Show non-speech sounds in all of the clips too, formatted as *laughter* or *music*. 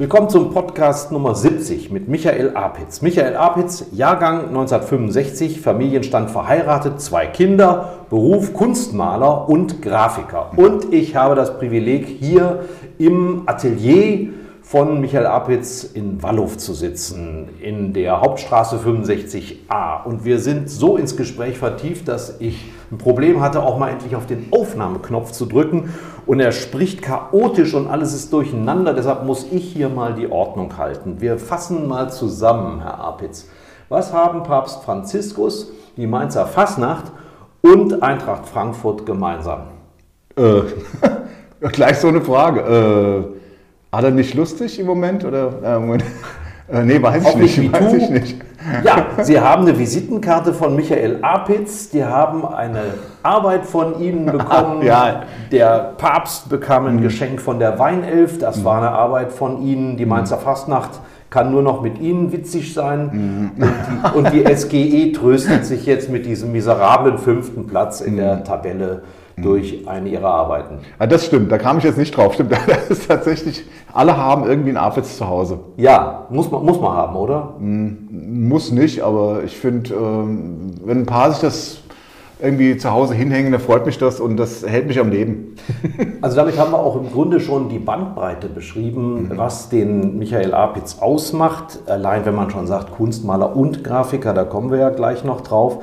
Willkommen zum Podcast Nummer 70 mit Michael Apitz. Michael Apitz, Jahrgang 1965, Familienstand verheiratet, zwei Kinder, Beruf Kunstmaler und Grafiker. Und ich habe das Privileg, hier im Atelier von Michael Apitz in Wallow zu sitzen, in der Hauptstraße 65a. Und wir sind so ins Gespräch vertieft, dass ich ein Problem hatte, auch mal endlich auf den Aufnahmeknopf zu drücken. Und er spricht chaotisch und alles ist durcheinander. Deshalb muss ich hier mal die Ordnung halten. Wir fassen mal zusammen, Herr Apitz. Was haben Papst Franziskus, die Mainzer Fasnacht und Eintracht Frankfurt gemeinsam? Äh, *laughs* gleich so eine Frage. Äh, hat er nicht lustig im Moment? Oder, äh, Moment. *laughs* Äh, nee, weiß ich nicht. weiß ich nicht. Ja, Sie haben eine Visitenkarte von Michael Apitz, die haben eine Arbeit von Ihnen *laughs* bekommen. ja. Der Papst bekam ein mhm. Geschenk von der Weinelf, das mhm. war eine Arbeit von Ihnen. Die Mainzer mhm. Fastnacht kann nur noch mit Ihnen witzig sein. Mhm. Und, die, und, die, SGE tröstet sich jetzt mit diesem miserablen fünften Platz in der mhm. Tabelle durch eine ihrer Arbeiten. Ja, das stimmt, da kam ich jetzt nicht drauf. Stimmt, *laughs* das ist tatsächlich, alle haben irgendwie einen Apfels zu Hause. Ja, muss man, muss man haben, oder? Muss nicht, aber ich finde, ähm, wenn ein Paar sich das irgendwie zu Hause hinhängen, dann freut mich das und das hält mich am Leben. *laughs* Also damit haben wir auch im Grunde schon die Bandbreite beschrieben, mhm. was den Michael Apitz ausmacht. Allein wenn man schon sagt Kunstmaler und Grafiker, da kommen wir ja gleich noch drauf.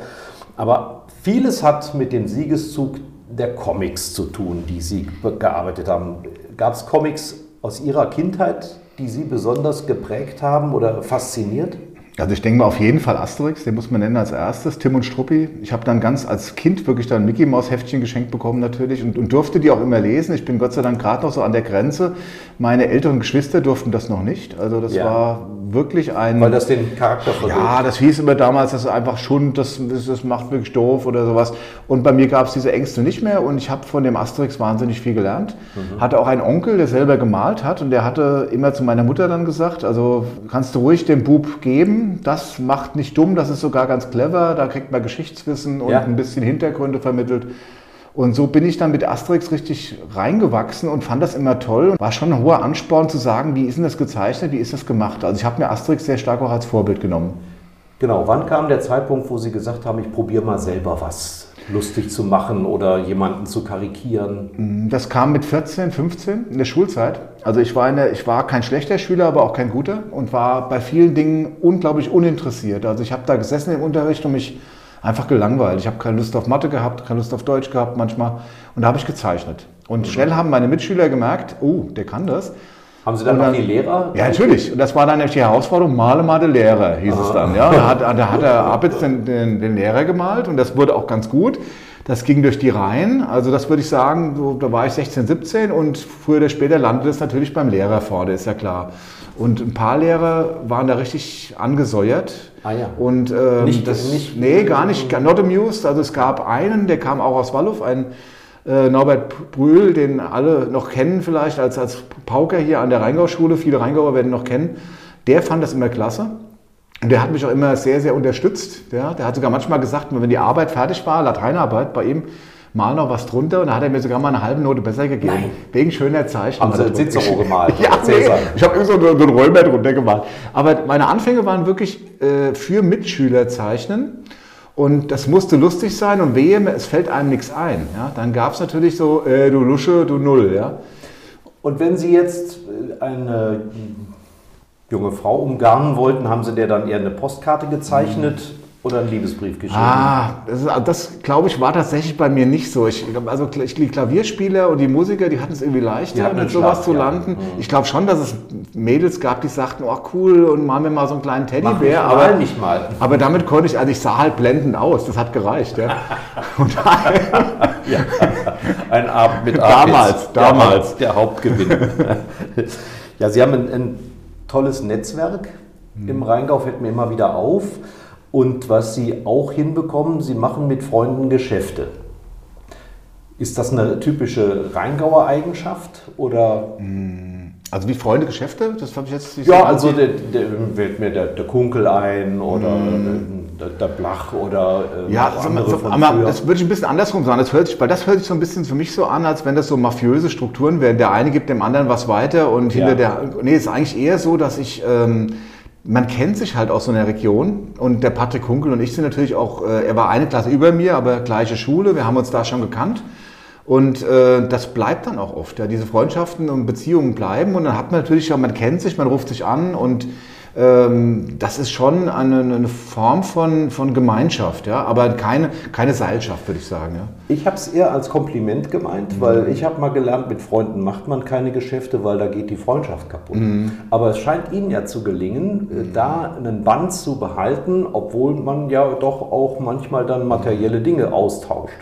Aber vieles hat mit dem Siegeszug der Comics zu tun, die Sie gearbeitet haben. Gab es Comics aus Ihrer Kindheit, die Sie besonders geprägt haben oder fasziniert? Also ich denke mal auf jeden Fall Asterix, den muss man nennen als erstes, Tim und Struppi. Ich habe dann ganz als Kind wirklich dann Mickey Maus Heftchen geschenkt bekommen natürlich und, und durfte die auch immer lesen. Ich bin Gott sei Dank gerade noch so an der Grenze. Meine älteren Geschwister durften das noch nicht. Also das ja. war wirklich ein... Weil das den Charakter versucht. Ja, das hieß immer damals, das ist einfach Schund, das, das macht wirklich doof oder sowas. Und bei mir gab es diese Ängste nicht mehr und ich habe von dem Asterix wahnsinnig viel gelernt. Mhm. Hatte auch einen Onkel, der selber gemalt hat und der hatte immer zu meiner Mutter dann gesagt, also kannst du ruhig dem Bub geben, das macht nicht dumm, das ist sogar ganz clever, da kriegt man Geschichtswissen und ja. ein bisschen Hintergründe vermittelt. Und so bin ich dann mit Asterix richtig reingewachsen und fand das immer toll. War schon ein hoher Ansporn zu sagen, wie ist denn das gezeichnet, wie ist das gemacht. Also ich habe mir Asterix sehr stark auch als Vorbild genommen. Genau, wann kam der Zeitpunkt, wo Sie gesagt haben, ich probiere mal selber was lustig zu machen oder jemanden zu karikieren? Das kam mit 14, 15 in der Schulzeit. Also ich war, eine, ich war kein schlechter Schüler, aber auch kein guter und war bei vielen Dingen unglaublich uninteressiert. Also ich habe da gesessen im Unterricht und mich einfach gelangweilt. Ich habe keine Lust auf Mathe gehabt, keine Lust auf Deutsch gehabt manchmal. Und da habe ich gezeichnet. Und mhm. schnell haben meine Mitschüler gemerkt, oh, der kann das. Haben Sie dann, dann noch die Lehrer? Ja, natürlich. Und das war dann die Herausforderung, male mal den Lehrer, hieß Aha. es dann. Ja, da hat, da hat der Abitz den, den, den Lehrer gemalt und das wurde auch ganz gut. Das ging durch die Reihen. Also das würde ich sagen, so, da war ich 16, 17 und früher oder später landete es natürlich beim Lehrer vorne, ist ja klar. Und ein paar Lehrer waren da richtig angesäuert. Ah ja. Und ähm, nicht, das, nicht, nee, gar nicht, not amused. Also es gab einen, der kam auch aus Wallow, ein äh, Norbert Brühl, den alle noch kennen vielleicht als, als Pauker hier an der Rheingau-Schule. Viele Rheingauer werden ihn noch kennen. Der fand das immer klasse. Und der hat mich auch immer sehr, sehr unterstützt. Ja? Der hat sogar manchmal gesagt, wenn die Arbeit fertig war, Lateinarbeit bei ihm, mal noch was drunter und da hat er mir sogar mal eine halbe Note besser gegeben. Nein. Wegen schöner Zeichnung. Haben Sie den Cicero gemalt? *laughs* ja, nee, ich habe irgendwie so, so einen Römer drunter gemalt. Aber meine Anfänge waren wirklich äh, für Mitschüler zeichnen. Und das musste lustig sein und wehe, es fällt einem nichts ein. Ja? Dann gab es natürlich so, äh, du Lusche, du Null. Ja? Und wenn Sie jetzt äh, eine junge Frau umgarnen wollten, haben Sie der dann eher eine Postkarte gezeichnet? Oder einen Liebesbrief geschrieben? Ah, das, das glaube ich war tatsächlich bei mir nicht so. Ich, also ich- die Klavierspieler und die Musiker, die hatten es irgendwie leichter, mit sowas Schlaf, zu ja. landen. Mhm. Ich glaube schon, dass es Mädels gab, die sagten, oh cool, und machen wir mal so einen kleinen Mach Teddybär. mal, Aber, mich mal. aber damit konnte ich, also ich sah halt blendend aus, das hat gereicht. Ja. *laughs* Ja, ein Abend mit Damals, damals. Der, Haupt- der Hauptgewinn. ja, Sie haben ein, ein tolles Netzwerk im Rheingau, fällt mir immer wieder auf. Und was Sie auch hinbekommen, Sie machen mit Freunden Geschäfte. Ist das eine typische Rheingauer Eigenschaft oder? also wie Freunde, Geschäfte, das habe ich jetzt nicht Ja, so also der, der fällt mir der, der Kunkel ein oder der, der Blach oder äh, Ja, noch so, andere so, aber das würde ich ein bisschen andersrum sagen. Das hört sich, weil das hört sich so ein bisschen für mich so an, als wenn das so mafiöse Strukturen wären. Der eine gibt dem anderen was weiter und Ja. hinter der. Nee, es ist eigentlich eher so, dass ich. Ähm, man kennt sich halt aus so einer Region und der Patrick Hunkel und ich sind natürlich auch, äh, er war eine Klasse über mir, aber gleiche Schule, wir haben uns da schon gekannt. Und äh, das bleibt dann auch oft. Ja. Diese Freundschaften und Beziehungen bleiben und dann hat man natürlich auch, man kennt sich, man ruft sich an und das ist schon eine, eine Form von, von Gemeinschaft, ja, aber keine, keine Seilschaft, würde ich sagen. Ja. Ich habe es eher als Kompliment gemeint, weil ich habe mal gelernt, mit Freunden macht man keine Geschäfte, weil da geht die Freundschaft kaputt. Aber es scheint Ihnen ja zu gelingen, äh, da einen Band zu behalten, obwohl man ja doch auch manchmal dann materielle Dinge austauscht.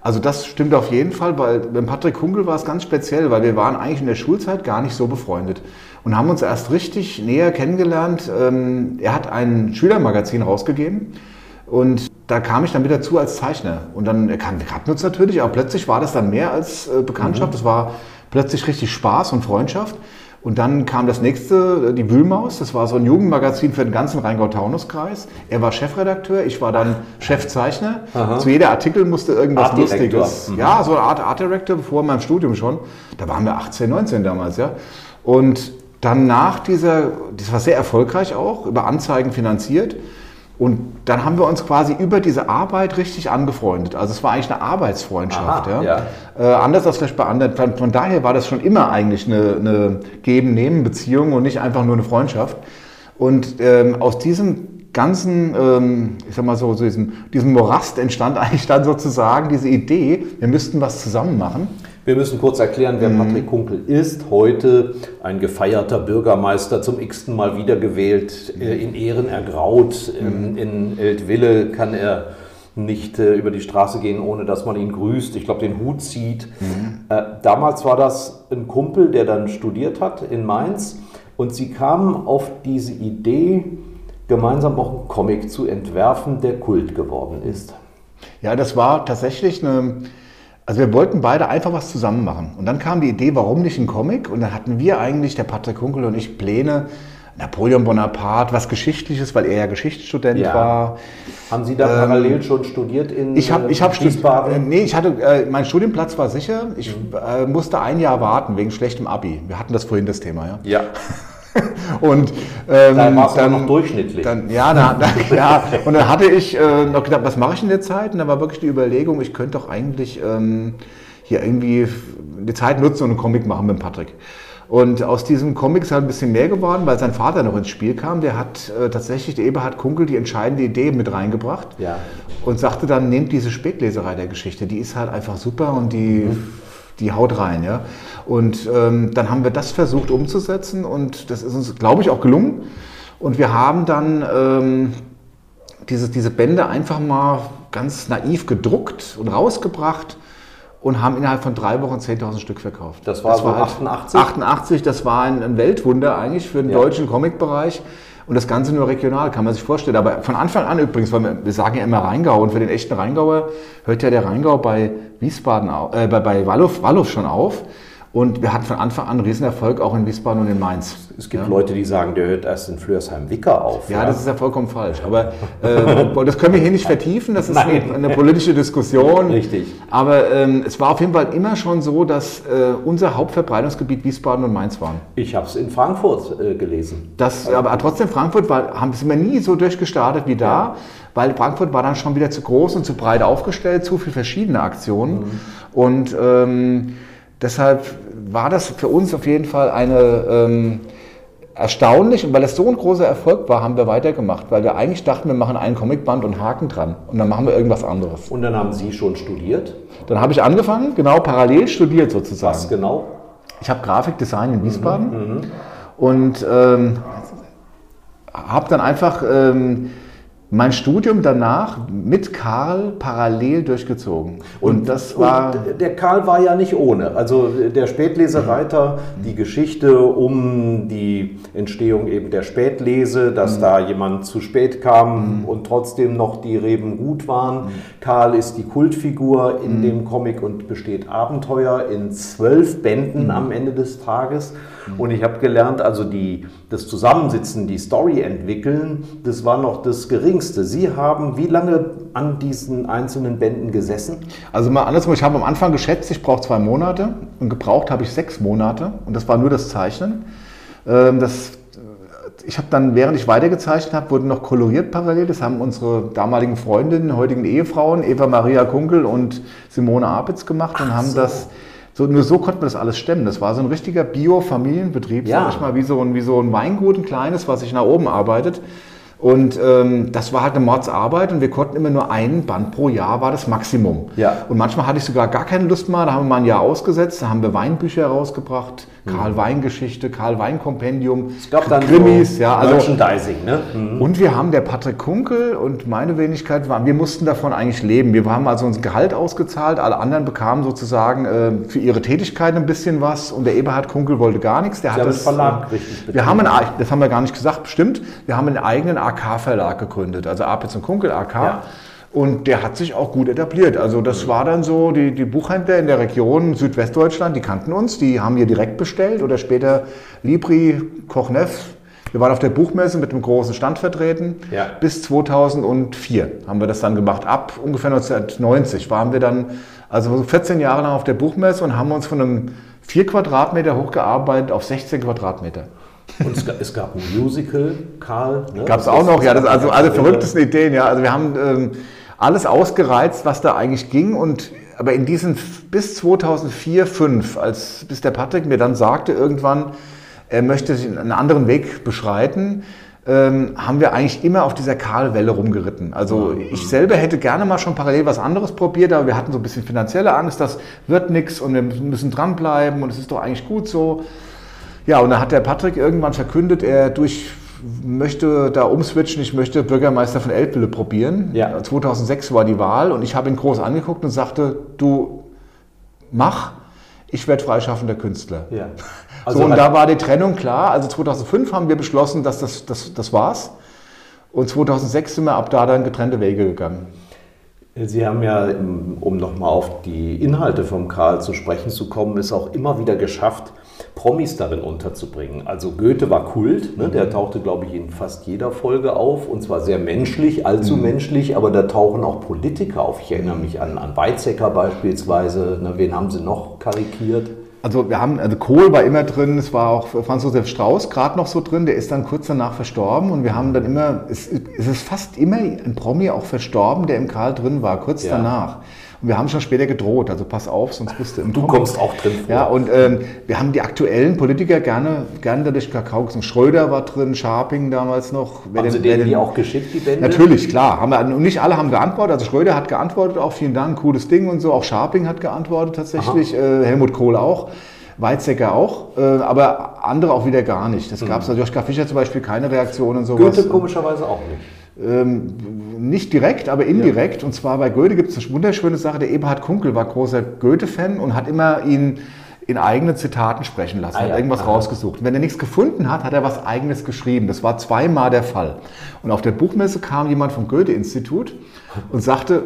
Also das stimmt auf jeden Fall, weil beim Patrick Kunkel war es ganz speziell, weil wir waren eigentlich in der Schulzeit gar nicht so befreundet und haben uns erst richtig näher kennengelernt. Ähm, Er hat ein Schülermagazin rausgegeben und da kam ich dann wieder zu als Zeichner. Und dann, er kan- wir kannten uns natürlich, aber plötzlich war das dann mehr als äh, Bekanntschaft. Das war plötzlich richtig Spaß und Freundschaft. Und dann kam das nächste, äh, die Wühlmaus. Das war so ein Jugendmagazin für den ganzen Rheingau-Taunus-Kreis. Er war Chefredakteur, ich war dann Chefzeichner. Zu jeder Artikel musste irgendwas Art. Lustiges. Mhm. Ja, so eine Art Art Director vor meinem Studium schon. Da waren wir 18, 19 damals, ja. Und dann nach dieser, das war sehr erfolgreich auch, über Anzeigen finanziert. Und dann haben wir uns quasi über diese Arbeit richtig angefreundet. Also es war eigentlich eine Arbeitsfreundschaft. Aha, ja. Äh, anders als vielleicht bei anderen. Von, von daher war das schon immer eigentlich eine, eine Geben-Nehmen-Beziehung und nicht einfach nur eine Freundschaft. Und ähm, aus diesem ganzen, ähm, ich sag mal so, so diesem, diesem Morast entstand *laughs* eigentlich dann sozusagen diese Idee, wir müssten was zusammen machen. Wir müssen kurz erklären, wer Patrick Kunkel ist. Heute ein gefeierter Bürgermeister, zum x-ten Mal wiedergewählt, äh, in Ehren ergraut. Ähm, In Eltville kann er nicht äh, über die Straße gehen, ohne dass man ihn grüßt. Ich glaube, den Hut zieht. Äh, damals war das ein Kumpel, der dann studiert hat in Mainz. Und sie kamen auf diese Idee, gemeinsam auch einen Comic zu entwerfen, der Kult geworden ist. Ja, das war tatsächlich eine. Also wir wollten beide einfach was zusammen machen. Und dann kam die Idee, warum nicht ein Comic? Und dann hatten wir eigentlich, der Patrick Kunkel und ich, Pläne, Napoleon Bonaparte, was Geschichtliches, weil er ja Geschichtsstudent Ja. war. Haben Sie da parallel schon studiert in Ich habe äh, ich hab studiert. Wiesbaden? Nee, ich hatte, äh, mein Studienplatz war sicher. Ich äh, musste ein Jahr warten wegen schlechtem Abi. Wir hatten das vorhin das Thema, ja. Ja, *laughs* Und ähm, da war es aber noch durchschnittlich. Dann, ja, da, da, ja, und dann hatte ich äh, noch gedacht, was mache ich in der Zeit? Und da war wirklich die Überlegung, ich könnte doch eigentlich ähm, hier irgendwie die Zeit nutzen und einen Comic machen mit Patrick. Und aus diesem Comic ist halt ein bisschen mehr geworden, weil sein Vater noch ins Spiel kam. Der hat äh, tatsächlich, der Eberhard Kunkel, die entscheidende Idee mit reingebracht. Ja. Und sagte dann, nehmt diese Spätleserei der Geschichte, die ist halt einfach super und die, die haut rein. Ja? Und ähm, dann haben wir das versucht umzusetzen und das ist uns, glaube ich, auch gelungen. Und wir haben dann ähm, diese, diese Bände einfach mal ganz naiv gedruckt und rausgebracht und haben innerhalb von drei Wochen 10.000 Stück verkauft. Das war so 88? 88, das war ein, ein Weltwunder eigentlich für den Ja. deutschen Comicbereich. Und das Ganze nur regional, kann man sich vorstellen. Aber von Anfang an übrigens, weil wir, wir sagen ja immer Rheingau und für den echten Rheingauer hört ja der Rheingau bei Wiesbaden, äh, bei, bei Wallow, Wallow schon auf. Und wir hatten von Anfang an einen Riesenerfolg auch in Wiesbaden und in Mainz. Es gibt ja. Leute, die sagen, der hört erst in Flörsheim-Wicker auf. Ja, das ist ja vollkommen falsch. Aber äh, das können wir hier nicht vertiefen. Das ist eine, eine politische Diskussion. Richtig. Aber ähm, es war auf jeden Fall immer schon so, dass äh, unser Hauptverbreitungsgebiet Wiesbaden und Mainz waren. Ich habe es in Frankfurt äh, gelesen. Das, aber trotzdem, Frankfurt war, haben sind wir nie so durchgestartet wie da, weil Frankfurt war dann schon wieder zu groß und zu breit aufgestellt, zu viele verschiedene Aktionen. Und ähm, deshalb war das für uns auf jeden Fall eine, ähm, erstaunlich und weil es so ein großer Erfolg war, haben wir weitergemacht, weil wir eigentlich dachten, wir machen einen Comicband und Haken dran und dann machen wir irgendwas anderes. Und dann haben Sie schon studiert? Dann habe ich angefangen, genau parallel studiert sozusagen. Was genau? Ich habe Grafikdesign in Wiesbaden mhm, und ähm, habe dann einfach ähm, mein Studium danach mit Karl parallel durchgezogen. Und, und das war. Und der Karl war ja nicht ohne. Also der Spätlesereiter, mhm. die Geschichte um die Entstehung eben der Spätlese, dass mhm. da jemand zu spät kam mhm. und trotzdem noch die Reben gut waren. Mhm. Karl ist die Kultfigur in mhm. dem Comic und besteht Abenteuer in zwölf Bänden mhm. am Ende des Tages. Und ich habe gelernt, also die, das Zusammensitzen, die Story entwickeln, das war noch das Geringste. Sie haben wie lange an diesen einzelnen Bänden gesessen? Also mal andersrum, ich habe am Anfang geschätzt, ich brauche zwei Monate und gebraucht habe ich sechs Monate und das war nur das Zeichnen. Ähm, das ich habe dann, während ich weitergezeichnet habe, wurden noch koloriert parallel. Das haben unsere damaligen Freundinnen, heutigen Ehefrauen, Eva Maria Kunkel und Simone Apitz gemacht und Ach haben so. das so, nur so konnte man das alles stemmen. Das war so ein richtiger Bio-Familienbetrieb, ja. sag ich mal, wie so, ein, wie so ein Weingut, ein kleines, was sich nach oben arbeitet. Und ähm, das war halt eine Mordsarbeit und wir konnten immer nur einen Band pro Jahr, war das Maximum. Ja. Und manchmal hatte ich sogar gar keine Lust mehr, da haben wir mal ein Jahr ausgesetzt, da haben wir Weinbücher rausgebracht, Karl Wein Geschichte, Karl Wein Kompendium, es gab dann Krimis, so ja, also Merchandising, ne? Mhm. Und wir haben der Patrick Kunkel und meine Wenigkeit waren, wir mussten davon eigentlich leben. Wir haben also unser Gehalt ausgezahlt, alle anderen bekamen sozusagen äh, für ihre Tätigkeit ein bisschen was und der Eberhard Kunkel wollte gar nichts. Der Sie hat das Verlag äh, richtig Wir haben einen, das haben wir gar nicht gesagt, bestimmt. Wir haben einen eigenen AK-Verlag gegründet, also Apitz und Kunkel AK. Ja. Und der hat sich auch gut etabliert. Also das war dann so, die, die Buchhändler in der Region Südwestdeutschland, die kannten uns, die haben hier direkt bestellt oder später Libri, Kochneff. Wir waren auf der Buchmesse mit einem großen Stand vertreten. Ja. Bis 2004 haben wir das dann gemacht. Ab ungefähr 1990 waren wir dann, also 14 Jahre lang auf der Buchmesse und haben uns von einem 4 Quadratmeter hochgearbeitet auf 16 Quadratmeter. Und es gab, es gab ein Musical, Karl. Ne? Gab es auch noch, ja. Das, also alle verrücktesten Ideen, ja. Also wir haben ähm, alles ausgereizt, was da eigentlich ging. Und aber in diesen bis 2004, 2005, als bis der Patrick mir dann sagte irgendwann, er möchte einen anderen Weg beschreiten, ähm, haben wir eigentlich immer auf dieser Karl-Welle rumgeritten. Also ich selber hätte gerne mal schon parallel was anderes probiert, aber wir hatten so ein bisschen finanzielle Angst, das wird nichts und wir müssen dranbleiben und es ist doch eigentlich gut so. Ja, und dann hat der Patrick irgendwann verkündet, er durch möchte da umswitchen, ich möchte Bürgermeister von Eltville probieren. Ja. 2006 war die Wahl und ich habe ihn groß angeguckt und sagte, du mach, ich werde freischaffender Künstler. Ja. *laughs* Also so, und da war die Trennung klar. Also 2005 haben wir beschlossen, dass das, das, das war's. Und 2006 sind wir ab da dann getrennte Wege gegangen. Sie haben ja, um nochmal auf die Inhalte vom Karl zu sprechen zu kommen, es auch immer wieder geschafft, Promis darin unterzubringen. Also Goethe war Kult, ne? der mhm. tauchte, glaube ich, in fast jeder Folge auf und zwar sehr menschlich, allzu mhm. menschlich, aber da tauchen auch Politiker auf. Ich erinnere mich an, an Weizsäcker beispielsweise. Ne? Wen haben sie noch karikiert? Also wir haben, also Kohl war immer drin, es war auch Franz Josef Strauß gerade noch so drin, der ist dann kurz danach verstorben und wir haben dann immer, es, es ist fast immer ein Promi auch verstorben, der im Karl drin war, kurz ja. danach. Und wir haben schon später gedroht, also pass auf, sonst bist du im Du kommst auch drin vor. Ja, und ähm, wir haben die aktuellen Politiker gerne, gerne dadurch Kakao gesungen. Schröder war drin, Scharping damals noch. Wer haben den, Sie denen die auch geschickt, die Bände? Natürlich, klar. Haben wir, und nicht alle haben geantwortet. Also Schröder hat geantwortet, auch vielen Dank, cooles Ding und so. Auch Scharping hat geantwortet tatsächlich, äh, Helmut Kohl auch. Weizsäcker auch, äh, aber andere auch wieder gar nicht. Das gab es, mhm. Joschka Fischer zum Beispiel, keine Reaktion und sowas. Goethe komischerweise auch nicht. Ähm, nicht direkt, aber indirekt. Ja. Und zwar bei Goethe gibt es eine wunderschöne Sache. Der Eberhard Kunkel war großer Goethe-Fan und hat immer ihn in eigenen Zitaten sprechen lassen, ah, hat irgendwas aha. rausgesucht. Und wenn er nichts gefunden hat, hat er was Eigenes geschrieben. Das war zweimal der Fall. Und auf der Buchmesse kam jemand vom Goethe-Institut und sagte,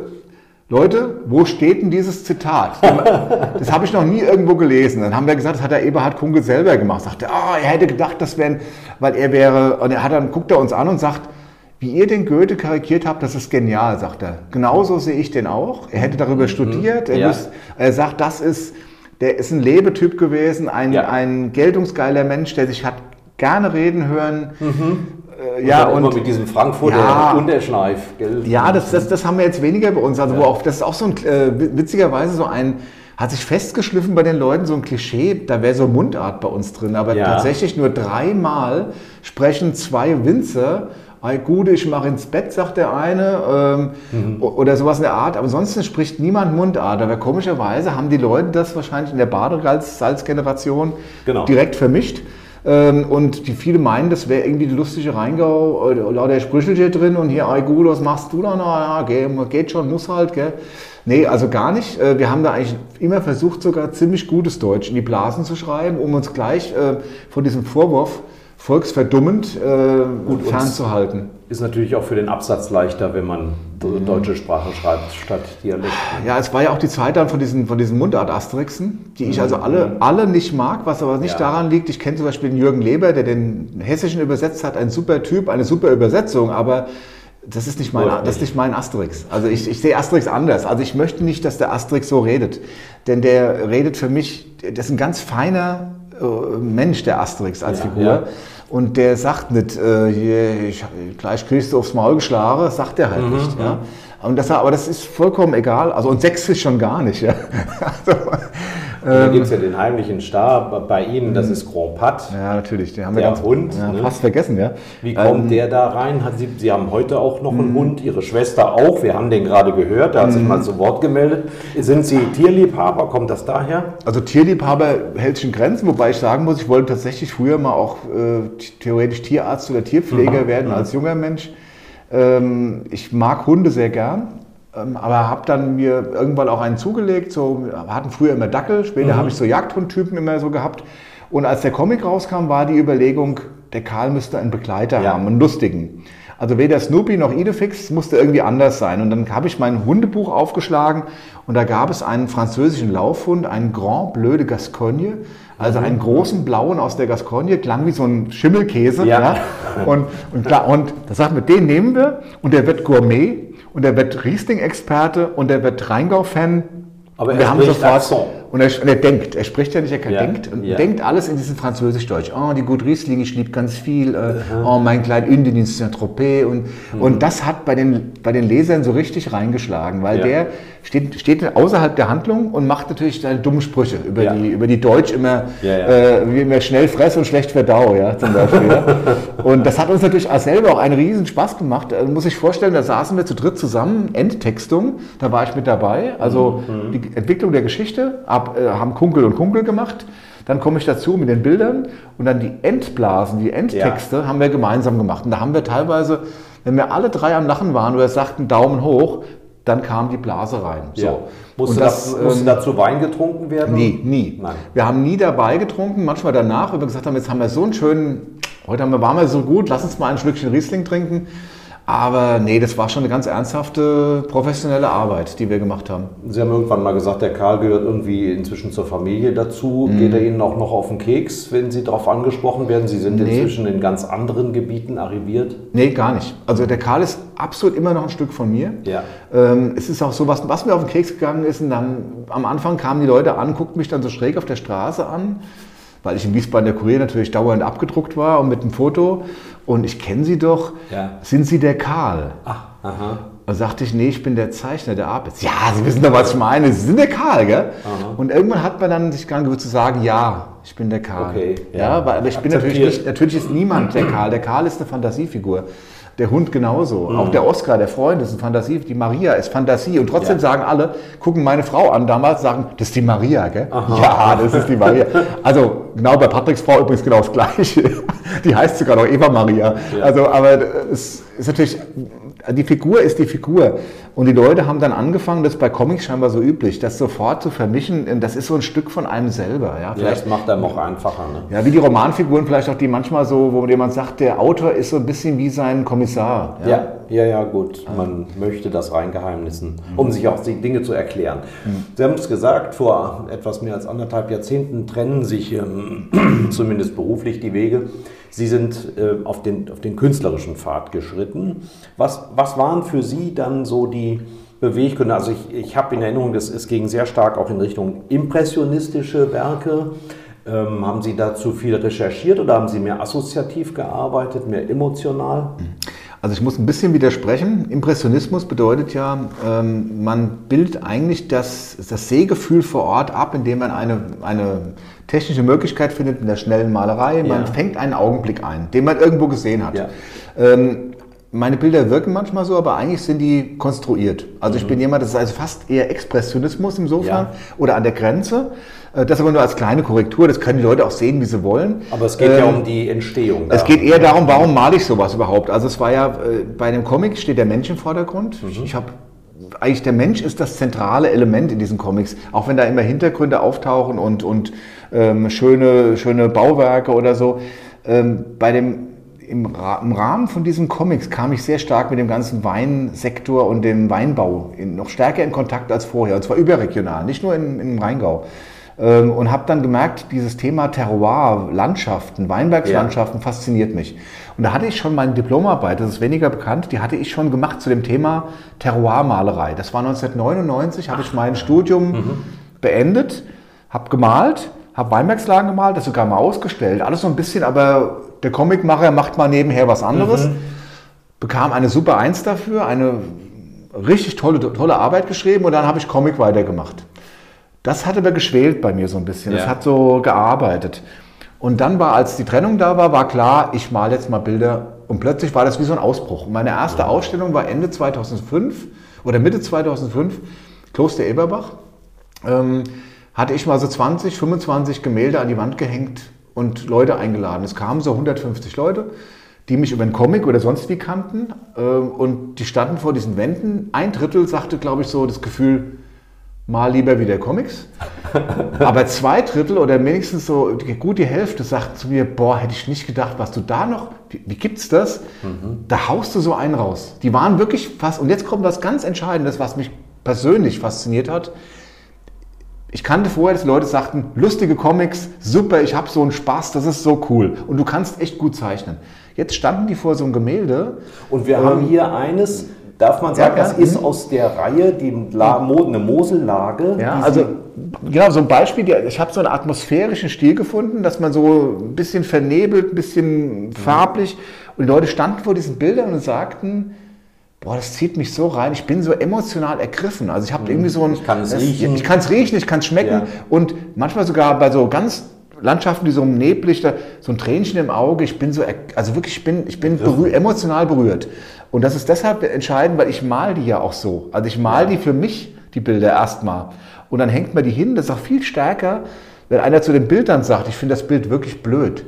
Leute, wo steht denn dieses Zitat? *laughs* Das habe ich noch nie irgendwo gelesen. Dann haben wir gesagt, das hat der Eberhard Kunkel selber gemacht. Sagte, ah, oh, er hätte gedacht, das wären, weil er wäre, und er hat dann, guckt er uns an und sagt, wie ihr den Goethe karikiert habt, das ist genial, sagt er. Genauso sehe ich den auch. Er hätte darüber mhm. studiert. Er, ja. muss, er, sagt, das ist, der ist ein Lebetyp gewesen, ein, ja. ein geltungsgeiler Mensch, der sich hat gerne reden hören. Mhm. Äh, ja, und, und mit diesem Frankfurter ja, Unterschleif. Gell? Ja, das, das, das haben wir jetzt weniger bei uns. Also, ja. wo auch, das ist auch so ein, äh, witzigerweise so ein, hat sich festgeschliffen bei den Leuten so ein Klischee, da wäre so Mundart bei uns drin, aber Ja. tatsächlich nur dreimal sprechen zwei Winzer, Ei, gut, ich mache ins Bett, sagt der eine, ähm, Mhm. oder sowas in der Art. Aber ansonsten spricht niemand Mundart. Aber komischerweise haben die Leute das wahrscheinlich in der Badesalz-Generation Genau. direkt vermischt. Ähm, und die viele meinen, das wäre irgendwie die lustige Rheingau, oder lauter Sprüchelchen drin und hier, ei gut, was machst du da? Na, ja, geh, geht schon, muss halt, gell? Nee, also gar nicht. Äh, Wir haben da eigentlich immer versucht, sogar ziemlich gutes Deutsch in die Blasen zu schreiben, um uns gleich äh, von diesem Vorwurf volksverdummend äh, und- fernzuhalten. Ist natürlich auch für den Absatz leichter, wenn man Mhm. deutsche Sprache schreibt statt Dialekt. Ja, es war ja auch die Zeit dann von diesen, von diesen Mundart-Asterixen, die ich also alle, alle nicht mag, was aber nicht Mhm. Ja. daran liegt. Ich kenne zum Beispiel den Jürgen Leber, der den Hessischen übersetzt hat, ein super Typ, eine super Übersetzung, aber das ist nicht mein, Oder das ist nicht mein Asterix. Also ich, ich sehe Asterix anders. Also ich möchte nicht, dass der Asterix so redet, denn der redet für mich, das ist ein ganz feiner äh, Mensch, der Asterix als Ja, Figur. ja. Und der sagt nicht, äh, hier, ich, gleich kriegst du aufs Maul geschlagen, sagt er halt Mhm, nicht. Ja. Und das, aber das ist vollkommen egal. Also und Sächsisch schon gar nicht. Ja. *laughs* Also, Da ähm, gibt es ja den heimlichen Star bei Ihnen, das ist Grand Pat. ja, natürlich. Den haben wir Der ganz Hund, ja, ne? fast vergessen. Ja. Wie kommt Ähm, der da rein? Hat Sie, Sie haben heute auch noch Mhm. einen Hund, Ihre Schwester auch. Wir haben den gerade gehört, der hat sich mal zu Wort gemeldet. Sind Sie Tierliebhaber? Kommt das daher? Also Tierliebhaber hält sich in Grenzen, wobei ich sagen muss, ich wollte tatsächlich früher mal auch äh, theoretisch Tierarzt oder Tierpfleger Mhm. werden als junger Mensch. Ähm, ich mag Hunde sehr gern, aber habe dann mir irgendwann auch einen zugelegt. So, wir hatten früher immer Dackel, später Mhm. habe ich so Jagdhundtypen immer so gehabt. Und als der Comic rauskam, war die Überlegung, der Karl müsste einen Begleiter Ja. haben, einen lustigen. Also weder Snoopy noch Idefix es musste irgendwie anders sein. Und dann habe ich mein Hundebuch aufgeschlagen und da gab es einen französischen Laufhund, einen Grand Bleu de Gascogne, also einen großen blauen aus der Gascogne, klang wie so ein Schimmelkäse. Ja. Ja. Und, und, klar, und da sagt man, den nehmen wir und der wird Gourmet und der wird Riesling-Experte und der wird Rheingau-Fan. Aber Und er spricht Akzent. Und er, und er denkt, er spricht ja nicht, er Ja, denkt und ja. denkt alles in diesem Französisch-Deutsch. Oh, die gut Riesling, ich liebe ganz viel. Äh, oh, mein klein Indien in Saint-Tropez. Und, Mhm. und das hat bei den, bei den Lesern so richtig reingeschlagen, weil Ja. der steht, steht außerhalb der Handlung und macht natürlich seine dummen Sprüche über, die, über die Deutsch immer. Äh, wie immer schnell fress und schlecht verdau, ja, zum Beispiel. *laughs* Und das hat uns natürlich auch selber auch einen riesen Spaß gemacht. Also muss ich vorstellen, da saßen wir zu dritt zusammen, Endtextung, da war ich mit dabei. Also Mhm. die Entwicklung der Geschichte, ab, äh, haben Kunkel und Kunkel gemacht. Dann komme ich dazu mit den Bildern und dann die Endblasen, die Endtexte haben wir gemeinsam gemacht. Und da haben wir teilweise, wenn wir alle drei am Lachen waren oder sagten Daumen hoch, dann kam die Blase rein. So. Ja. Musste, das, das, musste ähm, dazu Wein getrunken werden? Nie, nie. Nein. Wir haben nie dabei getrunken, manchmal danach, weil wir gesagt haben, jetzt haben wir so einen schönen, heute haben wir, waren wir so gut, lass uns mal ein Schlückchen Riesling trinken. Aber nee, das war schon eine ganz ernsthafte professionelle Arbeit, die wir gemacht haben. Sie haben irgendwann mal gesagt, der Karl gehört irgendwie inzwischen zur Familie dazu. Mhm. Geht er Ihnen auch noch auf den Keks, wenn Sie darauf angesprochen werden? Sie sind Nee. inzwischen in ganz anderen Gebieten arriviert. Nee, gar nicht. Also der Karl ist absolut immer noch ein Stück von mir. Ja. Ähm, es ist auch so, was, was mir auf den Keks gegangen ist, und dann am Anfang kamen die Leute an, guckten mich dann so schräg auf der Straße an, weil ich in Wiesbaden der Kurier natürlich dauernd abgedruckt war und mit einem Foto. Und ich kenne sie doch. Ja. Sind Sie der Karl? Ach, aha. Da sagte ich, nee, ich bin der Zeichner, der Apitz. Ja, Sie wissen doch, was ich meine. Sie sind der Karl, gell? Und irgendwann hat man dann sich gar nicht gewusst zu sagen, ja, ich bin der Karl. Okay, ja, ja. aber ich bin natürlich nicht, natürlich ist niemand der Karl. Der Karl ist eine Fantasiefigur. Der Hund genauso. Mhm. Auch der Oscar, der Freund, ist eine Fantasie. Die Maria ist Fantasie. Und trotzdem Ja. sagen alle, gucken meine Frau an damals, sagen, das ist die Maria, gell? Ja, das ist die Maria. Also genau bei Patricks Frau übrigens genau das Gleiche. Die heißt sogar noch Eva Maria. Ja. Also, aber es ist natürlich, die Figur ist die Figur. Und die Leute haben dann angefangen, das ist bei Comics scheinbar so üblich, das sofort zu vermischen. Das ist so ein Stück von einem selber. Ja, Ja, vielleicht das macht einem auch einfacher. Ne? ja, wie die Romanfiguren vielleicht auch, die manchmal so, wo jemand sagt, der Autor ist so ein bisschen wie sein Kommissar. Ja, ja, ja, gut. Man möchte das reingeheimnissen, um sich auch die Dinge zu erklären. Sie haben es gesagt, vor etwas mehr als anderthalb Jahrzehnten trennen sich ähm, *clears throat* zumindest beruflich die Wege. Sie sind äh, auf, den, auf den künstlerischen Pfad geschritten. Was, was waren für Sie dann so die Beweggründe? Also ich, ich habe in Erinnerung, das, es ging sehr stark auch in Richtung impressionistische Werke. Ähm, haben Sie dazu viel recherchiert oder haben Sie mehr assoziativ gearbeitet, mehr emotional? Also ich muss ein bisschen widersprechen. Impressionismus bedeutet ja, ähm, man bildet eigentlich das, das Sehgefühl vor Ort ab, indem man eine, eine technische Möglichkeit findet mit der schnellen Malerei. Man Ja. fängt einen Augenblick ein, den man irgendwo gesehen hat. Ja. Ähm, meine Bilder wirken manchmal so, aber eigentlich sind die konstruiert. Also ich bin jemand, das ist also fast eher Expressionismus insofern Mhm. Ja. oder an der Grenze. Äh, Das aber nur als kleine Korrektur, das können die Leute auch sehen, wie sie wollen. Aber es geht ja Ähm, um die Entstehung. es geht eher darum, warum male ich sowas überhaupt? Also es war ja, äh, bei dem Comic steht der Mensch im Vordergrund. Ich, ich habe eigentlich der Mensch ist das zentrale Element in diesen Comics, auch wenn da immer Hintergründe auftauchen und, und ähm, schöne, schöne Bauwerke oder so. Ähm, bei dem, im, Ra im Rahmen von diesen Comics kam ich sehr stark mit dem ganzen Weinsektor und dem Weinbau in, noch stärker in Kontakt als vorher, und zwar überregional, nicht nur in, im Rheingau. Ähm, und habe dann gemerkt, dieses Thema Terroir, Landschaften, Weinbergslandschaften fasziniert mich. Und da hatte ich schon meine Diplomarbeit, das ist weniger bekannt, die hatte ich schon gemacht zu dem Thema Terroirmalerei. Das war 1999, habe ich mein Studium beendet, habe gemalt, habe Weinbergslagen gemalt, das sogar mal ausgestellt. Alles so ein bisschen, aber der Comicmacher macht mal nebenher was anderes. Bekam eine super Eins dafür, eine richtig tolle, tolle Arbeit geschrieben und dann habe ich Comic weitergemacht. Das hat aber geschwelt bei mir so ein bisschen. Das Ja. hat so gearbeitet. Und dann war, als die Trennung da war, war klar, ich male jetzt mal Bilder. Und plötzlich war das wie so ein Ausbruch. Meine erste Ausstellung war Ende 2005 oder Mitte 2005, Kloster Eberbach. Ähm, hatte ich mal so 20, 25 Gemälde an die Wand gehängt und Leute eingeladen. Es kamen so 150 Leute, die mich über einen Comic oder sonst wie kannten. äh, Und die standen vor diesen Wänden. Ein Drittel sagte, glaube ich, so das Gefühl, mal lieber wieder Comics. *laughs* Aber zwei Drittel oder wenigstens so gut die Hälfte sagten zu mir, boah, hätte ich nicht gedacht, was du da noch, wie, wie gibt's das? Da haust du so einen raus. Die waren wirklich fast, und jetzt kommt was ganz Entscheidendes, was mich persönlich fasziniert hat. Ich kannte vorher, dass Leute sagten, lustige Comics, super, ich habe so einen Spaß, das ist so cool. Und du kannst echt gut zeichnen. Jetzt standen die vor so einem Gemälde. Und wir haben hier eines, darf man sagen, Ja, das ist aus der Reihe, die La Mo, eine Mosellage. Ja, also genau, so ein Beispiel, ich habe so einen atmosphärischen Stil gefunden, dass man so ein bisschen vernebelt, ein bisschen farblich. Und die Leute standen vor diesen Bildern und sagten, boah, das zieht mich so rein, ich bin so emotional ergriffen. Also ich habe irgendwie so ein... Ich kann es riechen. Ich kann es riechen, ich kann es schmecken. Ja. Und manchmal sogar bei so ganz Landschaften, die so neblig, da, so ein Tränchen im Auge, ich bin so, also wirklich, ich bin, ich bin berühr, emotional berührt. Und das ist deshalb entscheidend, weil ich mal die ja auch so. Also ich mal die für mich, die Bilder erstmal. Und dann hängt man die hin, das ist auch viel stärker, wenn einer zu den Bildern sagt, ich finde das Bild wirklich blöd.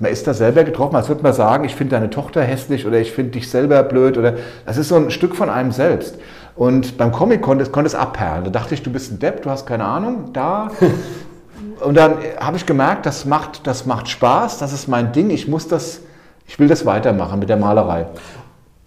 Man ist da selber getroffen, als würde man sagen, ich finde deine Tochter hässlich oder ich finde dich selber blöd oder das ist so ein Stück von einem selbst. Und beim Comic konnte es, konnte es abperlen. Da dachte ich, du bist ein Depp, du hast keine Ahnung, da. *laughs* Und dann habe ich gemerkt, das macht, das macht Spaß, das ist mein Ding, ich muss das, ich will das weitermachen mit der Malerei.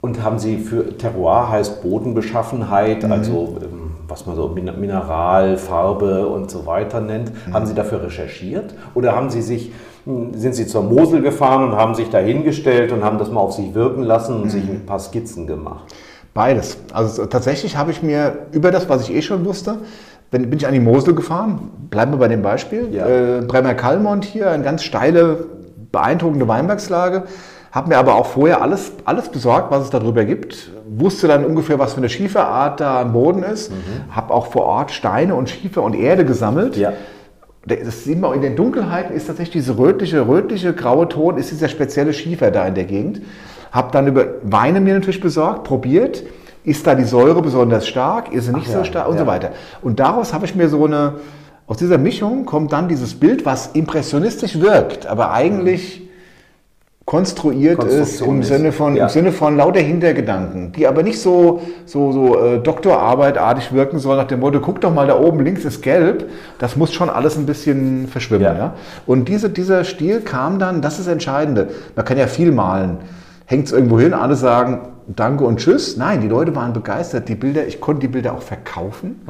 Und haben Sie für Terroir heißt Bodenbeschaffenheit, Mhm. also ähm, was man so Min- Mineral, Farbe und so weiter nennt. Mhm. Haben Sie dafür recherchiert? Oder haben Sie sich, hm, sind Sie zur Mosel gefahren und haben sich da hingestellt und haben das mal auf sich wirken lassen und Mhm. sich ein paar Skizzen gemacht? Beides. Also tatsächlich habe ich mir über das, was ich eh schon wusste, bin, bin ich an die Mosel gefahren. Bleiben wir bei dem Beispiel. Ja. Äh, Bremer Kallmont hier, eine ganz steile, beeindruckende Weinbergslage. Habe mir aber auch vorher alles, alles besorgt, was es darüber gibt. Wusste dann ungefähr, was für eine Schieferart da am Boden ist. Habe auch vor Ort Steine und Schiefer und Erde gesammelt. Ja. Das sieht man auch in den Dunkelheiten, ist tatsächlich diese rötliche, rötliche, graue Ton, ist dieser spezielle Schiefer da in der Gegend. Hab dann über Weine mir natürlich besorgt, probiert. Ist da die Säure besonders stark, ist sie nicht Ach so ja, stark und ja. so weiter. Und daraus habe ich mir so eine, aus dieser Mischung kommt dann dieses Bild, was impressionistisch wirkt, aber eigentlich konstruiert ist im. Sinne von, Ja. im Sinne von lauter Hintergedanken, die aber nicht so, so, so äh, Doktorarbeitartig wirken sollen, nach dem Motto, guck doch mal, da oben links ist gelb, das muss schon alles ein bisschen verschwimmen. Ja. Ja. Und diese, dieser Stil kam dann, das ist das Entscheidende, man kann ja viel malen, hängt es irgendwo hin, alle sagen Danke und Tschüss. Nein, die Leute waren begeistert, die Bilder, ich konnte die Bilder auch verkaufen.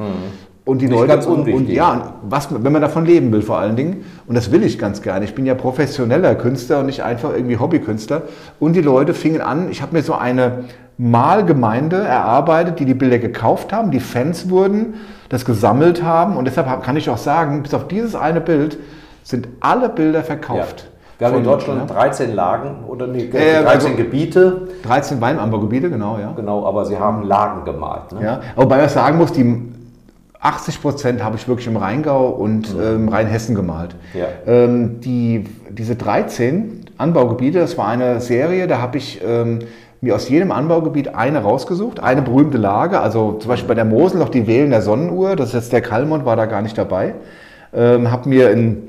Und die Nicht Leute, ganz und, und unwichtig. ja, und was, wenn man davon leben will vor allen Dingen, und das will ich ganz gerne, ich bin ja professioneller Künstler und nicht einfach irgendwie Hobbykünstler, und die Leute fingen an, ich habe mir so eine Malgemeinde erarbeitet, die die Bilder gekauft haben, die Fans wurden, das gesammelt haben, und deshalb kann ich auch sagen, bis auf dieses eine Bild sind alle Bilder verkauft. Wir haben in Deutschland ja. 13 Lagen oder nee, Ja, 13 also- Gebiete, 13 Weinanbaugebiete, genau, ja. genau, aber sie haben Lagen gemalt. Ne? ja. Wobei ich sagen muss, die 80 Prozent habe ich wirklich im Rheingau und ähm, Rheinhessen gemalt. Ja. Ähm, die, diese 13 Anbaugebiete, das war eine Serie, da habe ich ähm, mir aus jedem Anbaugebiet eine rausgesucht, eine berühmte Lage, also zum Beispiel bei der Mosel noch die Wählen der Sonnenuhr, das ist jetzt der Kalmont, war da gar nicht dabei. Ähm, habe mir in,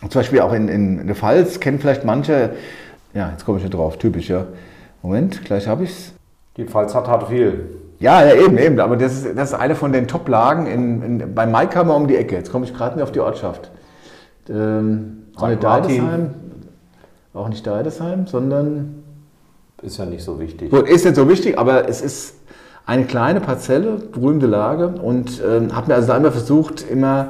zum Beispiel auch in, in, in der Pfalz, kennen vielleicht manche, ja, jetzt komme ich nicht drauf, typisch, ja. Moment, gleich habe ich es. Die Pfalz hat hart viel. Ja, ja, eben, eben. Aber das ist, das ist eine von den Top-Lagen in, in, bei Maikammer um die Ecke. Jetzt komme ich gerade nicht auf die Ortschaft. Ähm, auch nicht. Deidesheim. Auch nicht Deidesheim, sondern. Ist ja nicht so wichtig. Gut, ist nicht so wichtig, aber es ist eine kleine Parzelle, berühmte Lage. Und ähm, habe mir also da immer versucht, immer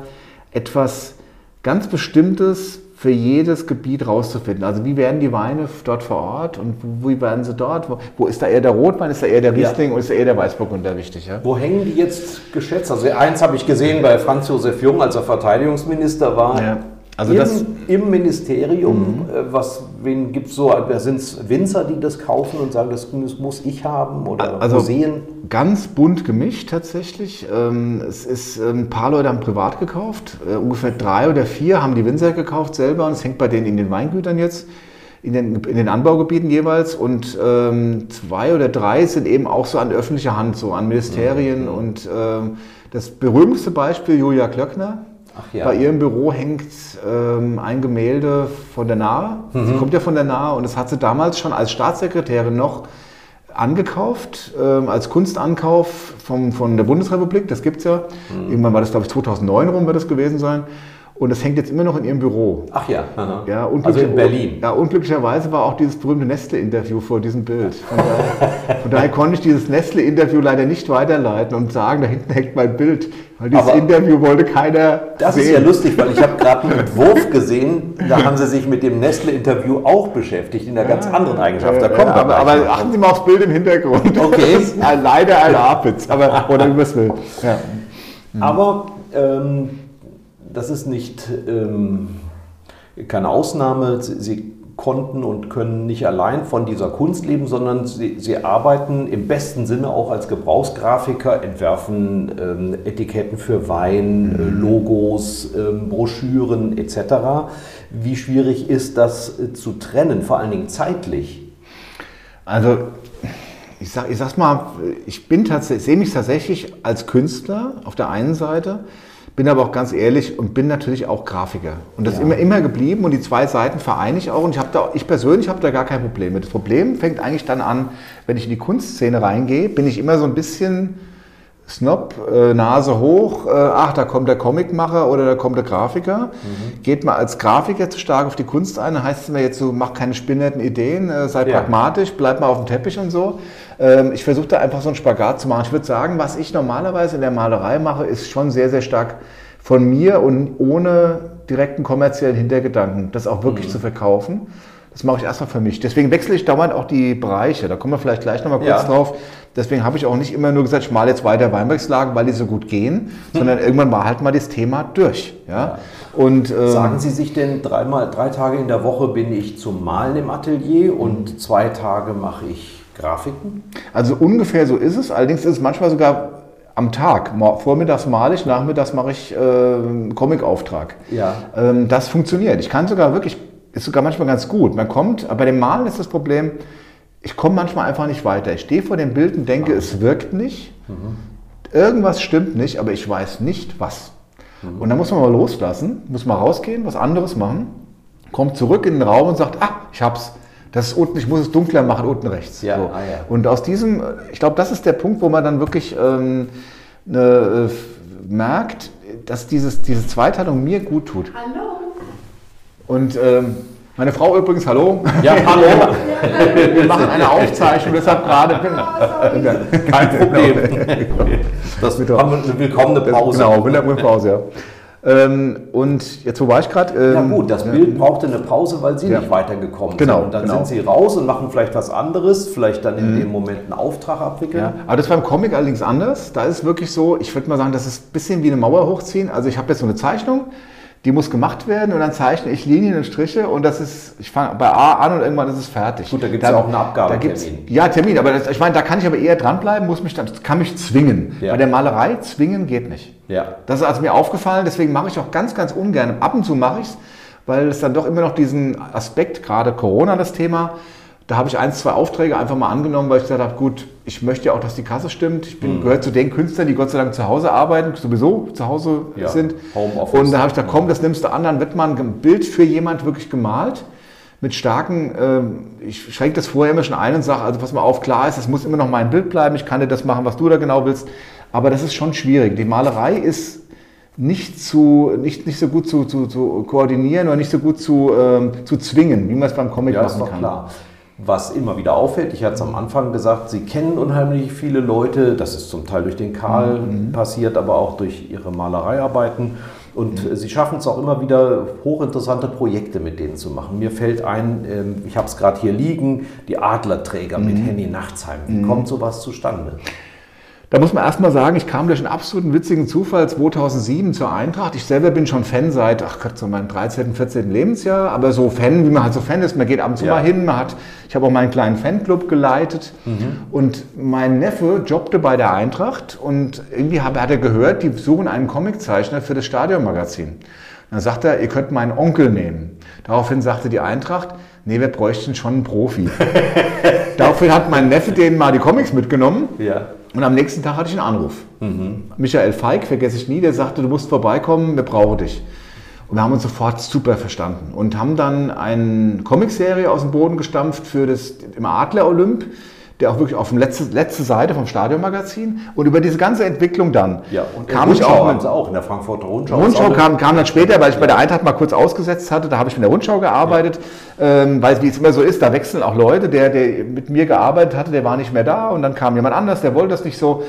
etwas ganz Bestimmtes für jedes Gebiet rauszufinden. Also wie werden die Weine dort vor Ort und wie werden sie dort? Wo, wo ist da eher der Rotwein, ist da eher der Ja. Riesling und ist da eher der Weißburgunder wichtig? Ja? Wo hängen die jetzt geschätzt? Also eins habe ich gesehen bei Franz Josef Jung, als er Verteidigungsminister war. Ja. Also Im, das- Im Ministerium, äh, was, wen gibt es so? Sind es Winzer, die das kaufen und sagen, das, muss ich haben? Oder Also- Museen? Ganz bunt gemischt tatsächlich. Ähm, Es ist, ähm, ein paar Leute haben privat gekauft. Äh, Ungefähr drei oder vier haben die Winzer gekauft selber und es hängt bei denen in den Weingütern jetzt, in den, in den Anbaugebieten jeweils. Und ähm, zwei oder drei sind eben auch so an öffentlicher Hand, so an Ministerien. Und ähm, das berühmteste Beispiel, Julia Klöckner. Ja. Bei ihrem Büro hängt ähm, ein Gemälde von der Nahe. Mhm. Sie kommt ja von der Nahe und das hat sie damals schon als Staatssekretärin noch angekauft, ähm, als Kunstankauf vom, von der Bundesrepublik. Das gibt es ja. Mhm. Irgendwann war das, glaube ich, 2009 rum wird das gewesen sein. Und das hängt jetzt immer noch in ihrem Büro. Ach ja. aha. Ja, also in Berlin. Ja, unglücklicherweise war auch dieses berühmte Nestle-Interview vor diesem Bild. Von daher, von daher *laughs* konnte ich dieses Nestle-Interview leider nicht weiterleiten und sagen, da hinten hängt mein Bild. Weil dieses Aber- Interview wollte keiner Das ist ja lustig, weil ich habe gerade *laughs* einen Entwurf gesehen, da haben sie sich mit dem Nestle-Interview auch beschäftigt, in einer ganz anderen Eigenschaft. Da Ja, kommt aber, aber achten Sie mal aufs Bild im Hintergrund. Okay. *laughs* Leider ein Apitz, aber oder wie man es will. Ja. Aber ähm, das ist nicht ähm, keine Ausnahme. Sie, sie konnten und können nicht allein von dieser Kunst leben, sondern sie, sie arbeiten im besten Sinne auch als Gebrauchsgrafiker, entwerfen ähm, Etiketten für Wein, äh, Logos, ähm, Broschüren etc. Wie schwierig ist das äh, zu trennen, vor allen Dingen zeitlich? Also ich sag, ich sag's mal, ich bin tatsächlich, sehe mich tatsächlich als Künstler auf der einen Seite, bin aber auch ganz ehrlich und bin natürlich auch Grafiker. Und das ist immer, immer geblieben und die zwei Seiten vereine ich auch und ich habe da, ich persönlich habe da gar kein Problem mit. Das Problem fängt eigentlich dann an, wenn ich in die Kunstszene reingehe, bin ich immer so ein bisschen Snob, äh, Nase hoch, äh, ach, da kommt der Comicmacher oder da kommt der Grafiker. Geht man als Grafiker zu stark auf die Kunst ein, dann heißt es mir jetzt so, mach keine spinnerten Ideen, äh, sei Ja. pragmatisch, bleib mal auf dem Teppich und so. Ähm, ich versuche da einfach so einen Spagat zu machen. Ich würde sagen, was ich normalerweise in der Malerei mache, ist schon sehr, sehr stark von mir und ohne direkten kommerziellen Hintergedanken, das auch wirklich zu verkaufen. Das mache ich erstmal für mich. Deswegen wechsle ich dauernd auch die Bereiche. Da kommen wir vielleicht gleich nochmal kurz Ja. drauf. Deswegen habe ich auch nicht immer nur gesagt, ich male jetzt weiter Weinbergslagen, weil die so gut gehen, sondern irgendwann war halt mal das Thema durch. Ja? Und, ähm, Sagen Sie sich denn dreimal, drei Tage in der Woche bin ich zum Malen im Atelier und zwei Tage mache ich Grafiken? Also ungefähr so ist es. Allerdings ist es manchmal sogar am Tag. Vormittags male ich, nachmittags mache ich äh, Comic-Auftrag. Ja. Ähm, das funktioniert. Ich kann sogar wirklich, ist sogar manchmal ganz gut. Man kommt, aber bei dem Malen ist das Problem, ich komme manchmal einfach nicht weiter. Ich stehe vor dem Bild und denke, es wirkt nicht. Irgendwas stimmt nicht, aber ich weiß nicht was. Und dann muss man mal loslassen, muss mal rausgehen, was anderes machen, kommt zurück in den Raum und sagt, ah, ich hab's. Das ist unten, ich muss es dunkler machen, unten rechts. Ja, So. ah, ja. Und aus diesem, ich glaube, das ist der Punkt, wo man dann wirklich ähm, ne, äh, merkt, dass dieses, diese Zweiteilung mir gut tut. Hallo. Und ähm, meine Frau übrigens, hallo. Ja, *laughs* hallo. Wir machen eine Aufzeichnung, deshalb gerade. *laughs* *laughs* Kein Problem. Das haben wir eine willkommene Pause. Genau, wunderbare Pause, ja. Ähm, und jetzt, wo war ich gerade? Ähm, Ja gut, das Bild brauchte eine Pause, weil Sie Ja. nicht weitergekommen Genau, sind. Und dann genau. sind Sie raus und machen vielleicht was anderes, vielleicht dann in dem Moment einen Auftrag abwickeln. Ja, aber das war im Comic allerdings anders. Da ist es wirklich so, ich würde mal sagen, das ist ein bisschen wie eine Mauer hochziehen. Also ich habe jetzt so eine Zeichnung, die muss gemacht werden und dann zeichne ich Linien und Striche und das ist, ich fange bei A an und irgendwann ist es fertig. Gut, da gibt es ja auch eine Abgabe. Ja, Termin, aber das, ich meine, da kann ich aber eher dranbleiben, muss mich dann, kann mich zwingen. Ja. Bei der Malerei zwingen geht nicht. Ja. Das ist also mir aufgefallen, deswegen mache ich auch ganz, ganz ungern. Ab und zu mache ich es, weil es dann doch immer noch diesen Aspekt, gerade Corona das Thema, da habe ich ein, zwei Aufträge einfach mal angenommen, weil ich gesagt habe, gut, ich möchte ja auch, dass die Kasse stimmt. Ich bin, mhm. gehöre zu den Künstlern, die Gott sei Dank zu Hause arbeiten, sowieso zu Hause ja, sind. Homeoffice. Und da habe ich gesagt, komm, das nimmst du an, dann wird mal ein Bild für jemand wirklich gemalt mit starken, äh, ich schränke das vorher immer schon ein und sage, also pass mal auf, klar ist, es muss immer noch mein Bild bleiben, ich kann dir das machen, was du da genau willst, aber das ist schon schwierig. Die Malerei ist nicht, zu, nicht, nicht so gut zu, zu, zu koordinieren oder nicht so gut zu, äh, zu zwingen, wie man es beim Comic ja, machen kann. Klar was immer wieder auffällt. Ich hatte es am Anfang gesagt, Sie kennen unheimlich viele Leute. Das ist zum Teil durch den Karl mhm. passiert, aber auch durch Ihre Malereiarbeiten. Und mhm. Sie schaffen es auch immer wieder, hochinteressante Projekte mit denen zu machen. Mir fällt ein, ähm, ich habe es gerade hier liegen, die Adlerträger mhm. mit Henny Nachtsheim. Wie mhm. kommt sowas zustande? Da muss man erstmal sagen, ich kam durch einen absoluten witzigen Zufall 2007 zur Eintracht. Ich selber bin schon Fan seit, ach Gott, so meinem 13., 14. Lebensjahr, aber so Fan, wie man halt so Fan ist, man geht ab und zu ja. mal hin, man hat, ich habe auch meinen kleinen Fanclub geleitet mhm. und mein Neffe jobbte bei der Eintracht und irgendwie hat er gehört, die suchen einen Comiczeichner für das Stadionmagazin. Dann sagt er, ihr könnt meinen Onkel nehmen. Daraufhin sagte die Eintracht, nee, wir bräuchten schon einen Profi. *laughs* Daraufhin hat mein Neffe denen mal die Comics mitgenommen. Ja. Und am nächsten Tag hatte ich einen Anruf. Mhm. Michael Feig, vergesse ich nie, der sagte, du musst vorbeikommen, wir brauchen dich. Und wir haben uns sofort super verstanden und haben dann eine Comicserie aus dem Boden gestampft für das im Adler Olymp der auch wirklich auf der letzte, letzte Seite vom Stadionmagazin und über diese ganze Entwicklung dann ja, und kam ich auch, auch in der Frankfurter Rundschau. Rundschau kam, kam dann später, weil ich ja. bei der Eintracht mal kurz ausgesetzt hatte, da habe ich in der Rundschau gearbeitet, ja. ähm, weil wie es immer so ist, da wechseln auch Leute, der, der mit mir gearbeitet hatte, der war nicht mehr da und dann kam jemand anders, der wollte das nicht so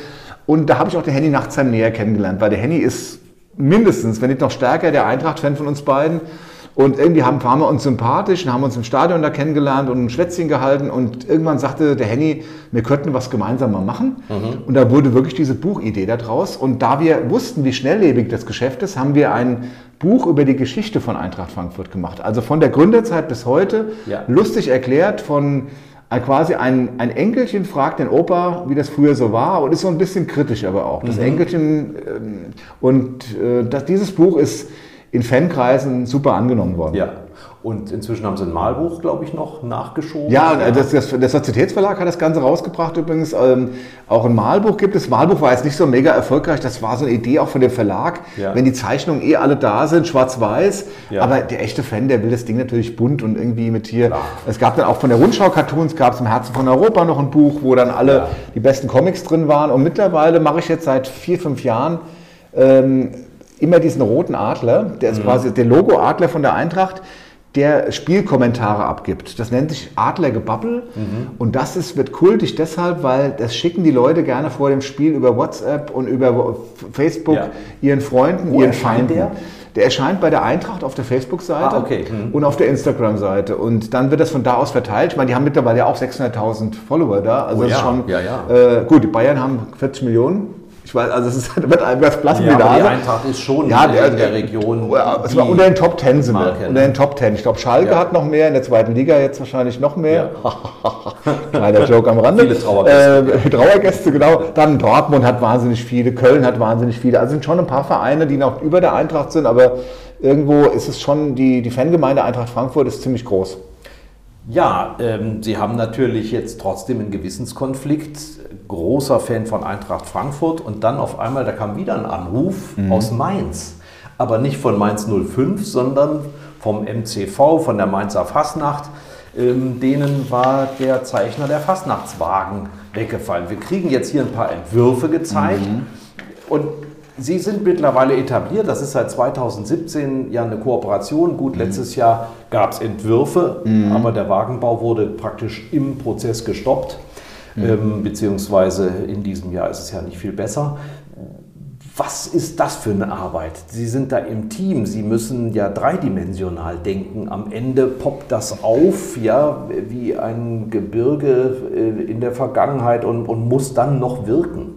und da habe ich auch den Henny Nachtsheim näher kennengelernt, weil der Henny ist mindestens, wenn nicht noch stärker, der Eintracht-Fan von uns beiden und irgendwie haben, waren wir uns sympathisch und haben uns im Stadion da kennengelernt und ein Schwätzchen gehalten. Und irgendwann sagte der Henny, wir könnten was gemeinsam mal machen. Mhm. Und da wurde wirklich diese Buchidee daraus. Und da wir wussten, wie schnelllebig das Geschäft ist, haben wir ein Buch über die Geschichte von Eintracht Frankfurt gemacht. Also von der Gründerzeit bis heute, ja. lustig erklärt, von äh, quasi ein, ein Enkelchen fragt den Opa, wie das früher so war und ist so ein bisschen kritisch aber auch. Das mhm. Enkelchen ähm, und äh, das, dieses Buch ist in Fankreisen super angenommen worden. Ja. Und inzwischen haben sie ein Malbuch, glaube ich, noch nachgeschoben. Ja, das, das, der Sozietätsverlag hat das Ganze rausgebracht übrigens. Ähm, auch ein Malbuch gibt es. Malbuch war jetzt nicht so mega erfolgreich. Das war so eine Idee auch von dem Verlag. Ja. Wenn die Zeichnungen eh alle da sind, schwarz-weiß. Ja. Aber der echte Fan, der will das Ding natürlich bunt und irgendwie mit hier. Klar. Es gab dann auch von der Rundschau Cartoons, gab es im Herzen von Europa noch ein Buch, wo dann alle die besten Comics drin waren. Und mittlerweile mache ich jetzt seit vier, fünf Jahren ähm, immer diesen roten Adler, der ist mhm. quasi der Logo-Adler von der Eintracht, der Spielkommentare abgibt. Das nennt sich Adlergebabbel mhm. und das ist, wird kultig deshalb, weil das schicken die Leute gerne vor dem Spiel über WhatsApp und über Facebook ja. ihren Freunden, Wo ihren Feinden. Der? Der erscheint bei der Eintracht auf der Facebook-Seite ah, okay. mhm. und auf der Instagram-Seite. Und dann wird das von da aus verteilt. Ich meine, die haben mittlerweile ja auch 600.000 Follower da. Also oh, ja. schon, ja, ja. Äh, gut, die Bayern haben 40 Millionen. Ich weiß, also es ist, *laughs* wird einem das blass ja, die Eintracht ist schon ja, der, in der Region. Es war unter den Top Ten sind wir. Unter den Top Ten. Ich glaube, Schalke ja. hat noch mehr, in der zweiten Liga jetzt wahrscheinlich noch mehr. *laughs* Kleiner Joke am Rande. Viele Trauergäste. Äh, *laughs* Trauergäste, genau. Dann Dortmund hat wahnsinnig viele, Köln hat wahnsinnig viele. Also sind schon ein paar Vereine, die noch über der Eintracht sind, aber irgendwo ist es schon, die, die Fangemeinde Eintracht Frankfurt ist ziemlich groß. Ja, ähm, Sie haben natürlich jetzt trotzdem einen Gewissenskonflikt. Großer Fan von Eintracht Frankfurt und dann auf einmal, da kam wieder ein Anruf mhm. aus Mainz. Aber nicht von Mainz 05, sondern vom MCV, von der Mainzer Fastnacht. Ähm, denen war der Zeichner der Fastnachtswagen weggefallen. Wir kriegen jetzt hier ein paar Entwürfe gezeigt. Mhm. Und Sie sind mittlerweile etabliert. Das ist seit 2017 ja eine Kooperation. Gut, mhm. letztes Jahr gab es Entwürfe, mhm. aber der Wagenbau wurde praktisch im Prozess gestoppt. Mhm. Ähm, beziehungsweise in diesem Jahr ist es ja nicht viel besser. Was ist das für eine Arbeit? Sie sind da im Team, Sie müssen ja dreidimensional denken. Am Ende poppt das auf, ja, wie ein Gebirge äh, in der Vergangenheit und, und muss dann noch wirken.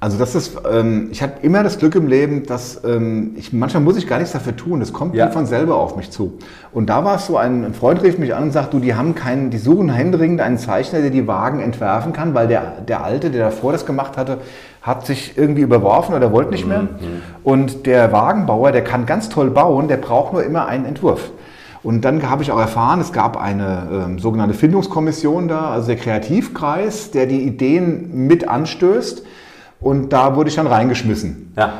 Also das ist, ähm, ich habe immer das Glück im Leben, dass ähm, ich manchmal muss ich gar nichts dafür tun. Das kommt Ja. von selber auf mich zu. Und da war es so, ein, ein Freund rief mich an und sagt, du, die haben keinen, die suchen händeringend einen Zeichner, der die Wagen entwerfen kann, weil der, der Alte, der davor das gemacht hatte, hat sich irgendwie überworfen oder wollte nicht mehr. Und der Wagenbauer, der kann ganz toll bauen, der braucht nur immer einen Entwurf. Und dann habe ich auch erfahren, es gab eine ähm, sogenannte Findungskommission da, also der Kreativkreis, der die Ideen mit anstößt. Und da wurde ich dann reingeschmissen. Ja.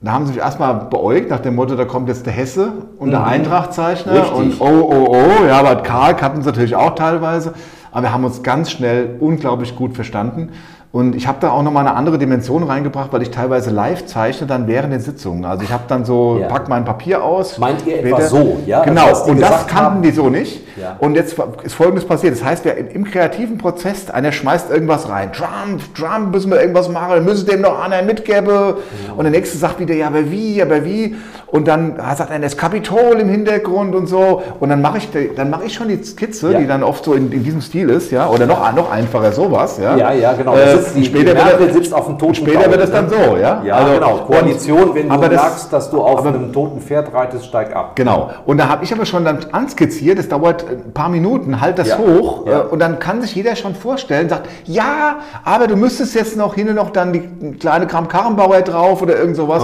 Da haben sie mich erstmal beäugt nach dem Motto, da kommt jetzt der Hesse und der Eintrachtzeichner Mhm. Richtig. und oh, oh, oh. Ja, aber Karl kannten sie natürlich auch teilweise. Aber wir haben uns ganz schnell unglaublich gut verstanden. Und ich habe da auch nochmal eine andere Dimension reingebracht, weil ich teilweise live zeichne dann während den Sitzungen. Also ich habe dann so, Ja. pack mein Papier aus. Meint ihr etwa später- so, ja? Also Genau, die und das kannten haben? die so nicht. Ja. Und jetzt ist Folgendes passiert. Das heißt, wir im kreativen Prozess, einer schmeißt irgendwas rein. Drum, Drum, müssen wir irgendwas machen, müssen dem noch einer mitgeben. Und der nächste sagt wieder, ja, aber wie, aber wie. Und dann sagt einer, das Kapitol im Hintergrund und so. Und dann mache ich, dann mache ich schon die Skizze, Ja. die dann oft so in, in diesem Stil ist, ja. Oder noch, noch einfacher sowas, ja. Ja, ja, genau. Äh, die, später die wird sitzt auf dem toten Später Baum, wird es dann ne? so, ja. Ja, Also, genau. Koalition, wenn du das- merkst, dass du auf aber- einem toten Pferd reitest, steig ab. Genau. Und da habe ich aber schon dann anskizziert, das dauert ein paar Minuten, halt das Ja. hoch Ja. äh, und dann kann sich jeder schon vorstellen, sagt, ja, aber du müsstest jetzt noch hinten noch dann die kleine Kram Karrenbauer drauf oder irgend sowas.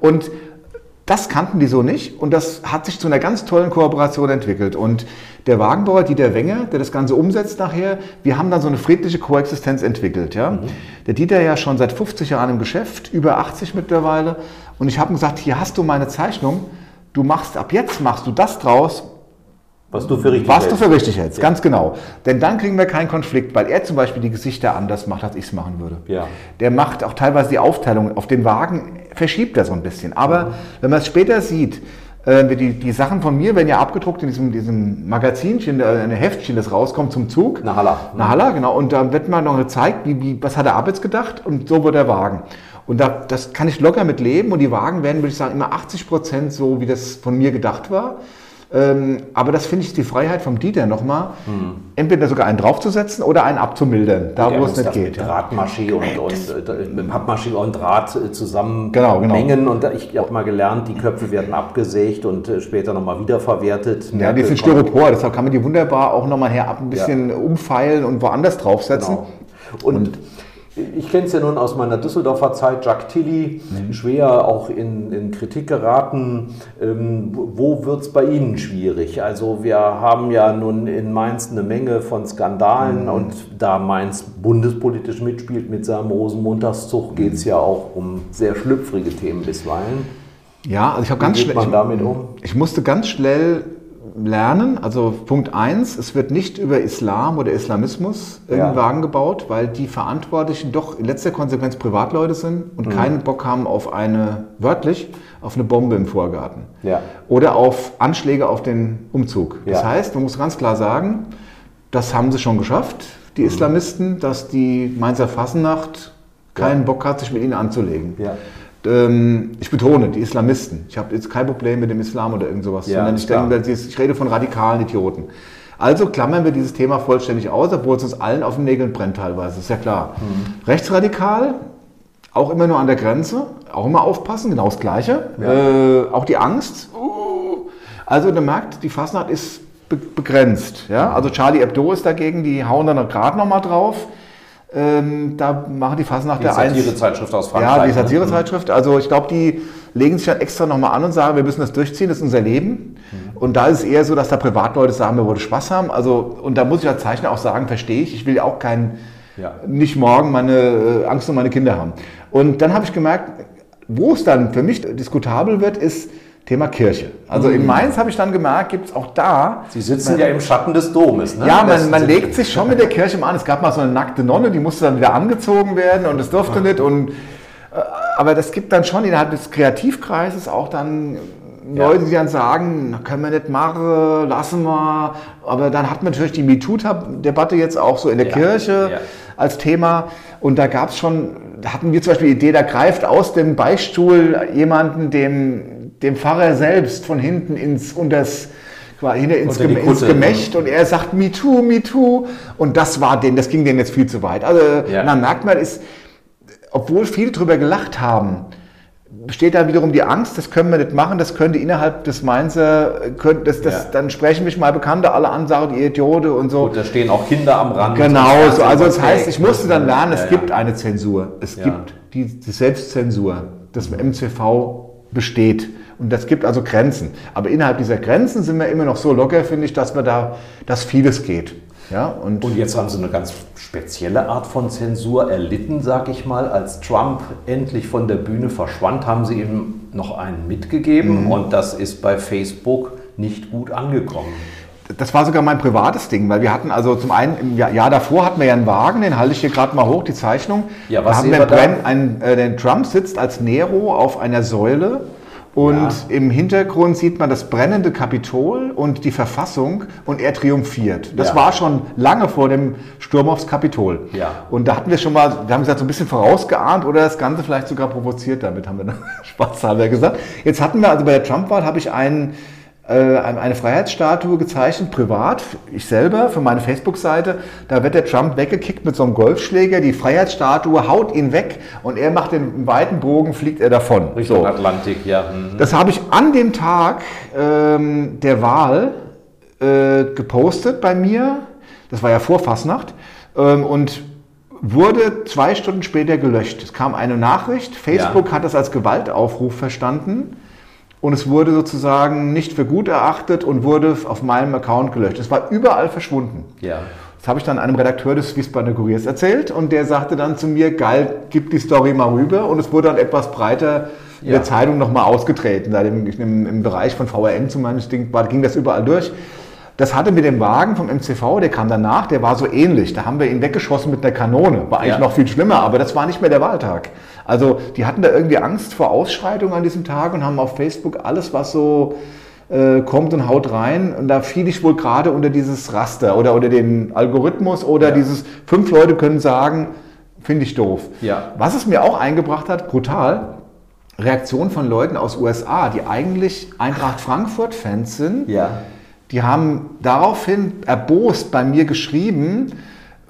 Und das kannten die so nicht und das hat sich zu einer ganz tollen Kooperation entwickelt. Und der Wagenbauer Dieter Wenger, der das Ganze umsetzt nachher, wir haben dann so eine friedliche Koexistenz entwickelt. Ja? Der Dieter ja schon seit 50 Jahren im Geschäft, über 80 mittlerweile. Und ich habe ihm gesagt, hier hast du meine Zeichnung, du machst ab jetzt machst du das draus, Was du für richtig was du hältst. für richtig hältst, ganz genau. Denn dann kriegen wir keinen Konflikt, weil er zum Beispiel die Gesichter anders macht, als ich es machen würde. Ja. Der macht auch teilweise die Aufteilung auf den Wagen, verschiebt er so ein bisschen. Aber wenn man es später sieht, äh, die, die Sachen von mir werden ja abgedruckt in diesem, diesem Magazinchen, äh, ein Heftchen, das rauskommt zum Zug. Na Halla. Na Halla, genau. Und da wird man noch gezeigt, wie, wie, was hat der Ab jetzt gedacht und so wird der Wagen. Und da, das kann ich locker mit leben und die Wagen werden, würde ich sagen, immer 80 Prozent so, wie das von mir gedacht war. Ähm, aber das finde ich die Freiheit vom Dieter nochmal, entweder sogar einen draufzusetzen oder einen abzumildern, da wo es nicht geht. Mit Drahtmaschee und, und äh, mit Pappmaschee und Draht äh, zusammen Genau, genau. mengen. Und da- ich habe mal gelernt, die Köpfe werden abgesägt und äh, später nochmal wiederverwertet. Ja, die sind Styropor, deshalb kann man die wunderbar auch nochmal her ab ein bisschen umfeilen und woanders draufsetzen. Genau. Und ich kenne es ja nun aus meiner Düsseldorfer Zeit, Jacques Tilly, Mhm. schwer auch in, in Kritik geraten. Ähm, wo wird es bei Ihnen schwierig? Also wir haben ja nun in Mainz eine Menge von Skandalen Mhm. und da Mainz bundespolitisch mitspielt mit seinem Rosenmontagszug, geht es ja auch um sehr schlüpfrige Themen bisweilen. Ja, also ich habe ganz schnell. ich, damit um? Ich musste ganz schnell lernen. Also Punkt eins: es wird nicht über Islam oder Islamismus irgendein Ja. Wagen gebaut, weil die Verantwortlichen doch in letzter Konsequenz Privatleute sind und Mhm. keinen Bock haben auf eine, wörtlich, auf eine Bombe im Vorgarten. Ja. Oder auf Anschläge auf den Umzug. Das Ja. heißt, man muss ganz klar sagen, das haben sie schon geschafft, die Mhm. Islamisten, dass die Mainzer Fassennacht keinen Bock hat, sich mit ihnen anzulegen. Ja. Ähm, ich betone, die Islamisten. Ich habe jetzt kein Problem mit dem Islam oder irgend sowas, Ja, ich, denke, ich rede von radikalen Idioten. Also klammern wir dieses Thema vollständig aus, obwohl es uns allen auf den Nägeln brennt teilweise, ist ja klar. Mhm. Rechtsradikal, auch immer nur an der Grenze, auch immer aufpassen, genau das Gleiche. Äh, auch die Angst. Uh. Also der merkt, die Fasnacht ist be begrenzt. Ja? Also Charlie Hebdo ist dagegen, die hauen dann gerade nochmal drauf. Ähm, da machen die Fasnacht Die der eins. Satirezeitschrift aus Frankreich. Ja, die ne? Satirezeitschrift. Also ich glaube, die legen sich dann extra nochmal an und sagen, wir müssen das durchziehen, das ist unser Leben. Und da ist es eher so, dass da Privatleute sagen, wir wollen Spaß haben. Also, und da muss ich als Zeichner auch sagen, verstehe ich, ich will ja auch kein, Ja. nicht morgen meine äh, Angst um meine Kinder haben. Und dann habe ich gemerkt, wo es dann für mich diskutabel wird, ist Thema Kirche. Also in Mainz habe ich dann gemerkt, gibt es auch da Sie sitzen ja im Schatten des Domes. Ne? ja, man, man legt sich schon mit der Kirche mal an. Es gab mal so eine nackte Nonne, die musste dann wieder angezogen werden und das durfte nicht. Und, äh, aber das gibt dann schon innerhalb des Kreativkreises auch dann. Leute, die dann sagen, "Na, können wir nicht machen, lassen wir. Aber dann hat man natürlich die MeToo-Debatte jetzt auch so in der Ja, Kirche ja. als Thema. Und da gab es schon, da hatten wir zum Beispiel die Idee, da greift aus dem Beistuhl jemanden dem, dem Pfarrer selbst von hinten ins, unters, quasi hinter ins, Gem- ins Kutte. Gemächt und er sagt Me Too, Me Too. Und das war den, das ging denen jetzt viel zu weit. Also Ja. man merkt man, ist, obwohl viele drüber gelacht haben, besteht da wiederum die Angst, das können wir nicht machen, das könnte innerhalb des Mainzer, könnte, das, das, Ja. dann sprechen mich mal Bekannte alle an, sagen, die Idiote und so. Gut, da stehen auch Kinder am Rand. Genau, so. also das heißt, ich musste dann lernen, es Ja, gibt ja. eine Zensur. Es Ja. gibt die, die Selbstzensur, das MCV besteht. Und das gibt also Grenzen. Aber innerhalb dieser Grenzen sind wir immer noch so locker, finde ich, dass wir da, dass vieles geht. Ja, und, Und jetzt haben sie eine ganz spezielle Art von Zensur erlitten, sag ich mal. Als Trump endlich von der Bühne verschwand, haben sie ihm noch einen mitgegeben und das ist bei Facebook nicht gut angekommen. das war sogar mein privates Ding, weil wir hatten also zum einen im Jahr, Jahr davor hatten wir ja einen Wagen, den halte ich hier gerade mal hoch, die Zeichnung. Ja, was da haben wir wir da? Bren, ein, äh, den Trump sitzt als Nero auf einer Säule und Ja. im Hintergrund sieht man das brennende Kapitol und die Verfassung und er triumphiert. Das Ja. war schon lange vor dem Sturm aufs Kapitol. Ja. Und da hatten wir schon mal, wir haben gesagt, so ein bisschen vorausgeahnt oder das Ganze vielleicht sogar provoziert damit, haben wir dann *laughs* spaßhalber gesagt. Jetzt hatten wir, also bei der Trump-Wahl habe ich einen, eine Freiheitsstatue gezeichnet, privat, ich selber, für meine Facebook-Seite. Da wird der Trump weggekickt mit so einem Golfschläger, die Freiheitsstatue haut ihn weg und er macht den weiten Bogen, fliegt er davon. Richtung So. Atlantik, ja. mhm. Das habe ich an dem Tag ähm, der Wahl äh, gepostet bei mir. Das war ja vor Fastnacht. Ähm, und wurde zwei Stunden später gelöscht. Es kam eine Nachricht. Facebook Ja. hat das als Gewaltaufruf verstanden. Und es wurde sozusagen nicht für gut erachtet und wurde auf meinem Account gelöscht. Es war überall verschwunden. ja. Das habe ich dann einem Redakteur des Wiesbadener Kuriers erzählt und der sagte dann zu mir, geil, gib die Story mal rüber und es wurde dann etwas breiter in Ja. der Zeitung nochmal ausgetreten. Da im, im, Bereich von VRM zum Beispiel war, ging das überall durch. Das hatte mit dem Wagen vom MCV, der kam danach, der war so ähnlich. Da haben wir ihn weggeschossen mit einer Kanone. War eigentlich Ja. noch viel schlimmer, aber das war nicht mehr der Wahltag. Also die hatten da irgendwie Angst vor Ausschreitungen an diesem Tag und haben auf Facebook alles, was so äh, kommt und haut rein. Und da fiel ich wohl gerade unter dieses Raster oder unter den Algorithmus oder Ja. dieses fünf Leute können sagen, finde ich doof. Ja. Was es mir auch eingebracht hat, brutal, Reaktion von Leuten aus USA, die eigentlich Eintracht Frankfurt-Fans sind. Ja. Die haben daraufhin erbost bei mir geschrieben,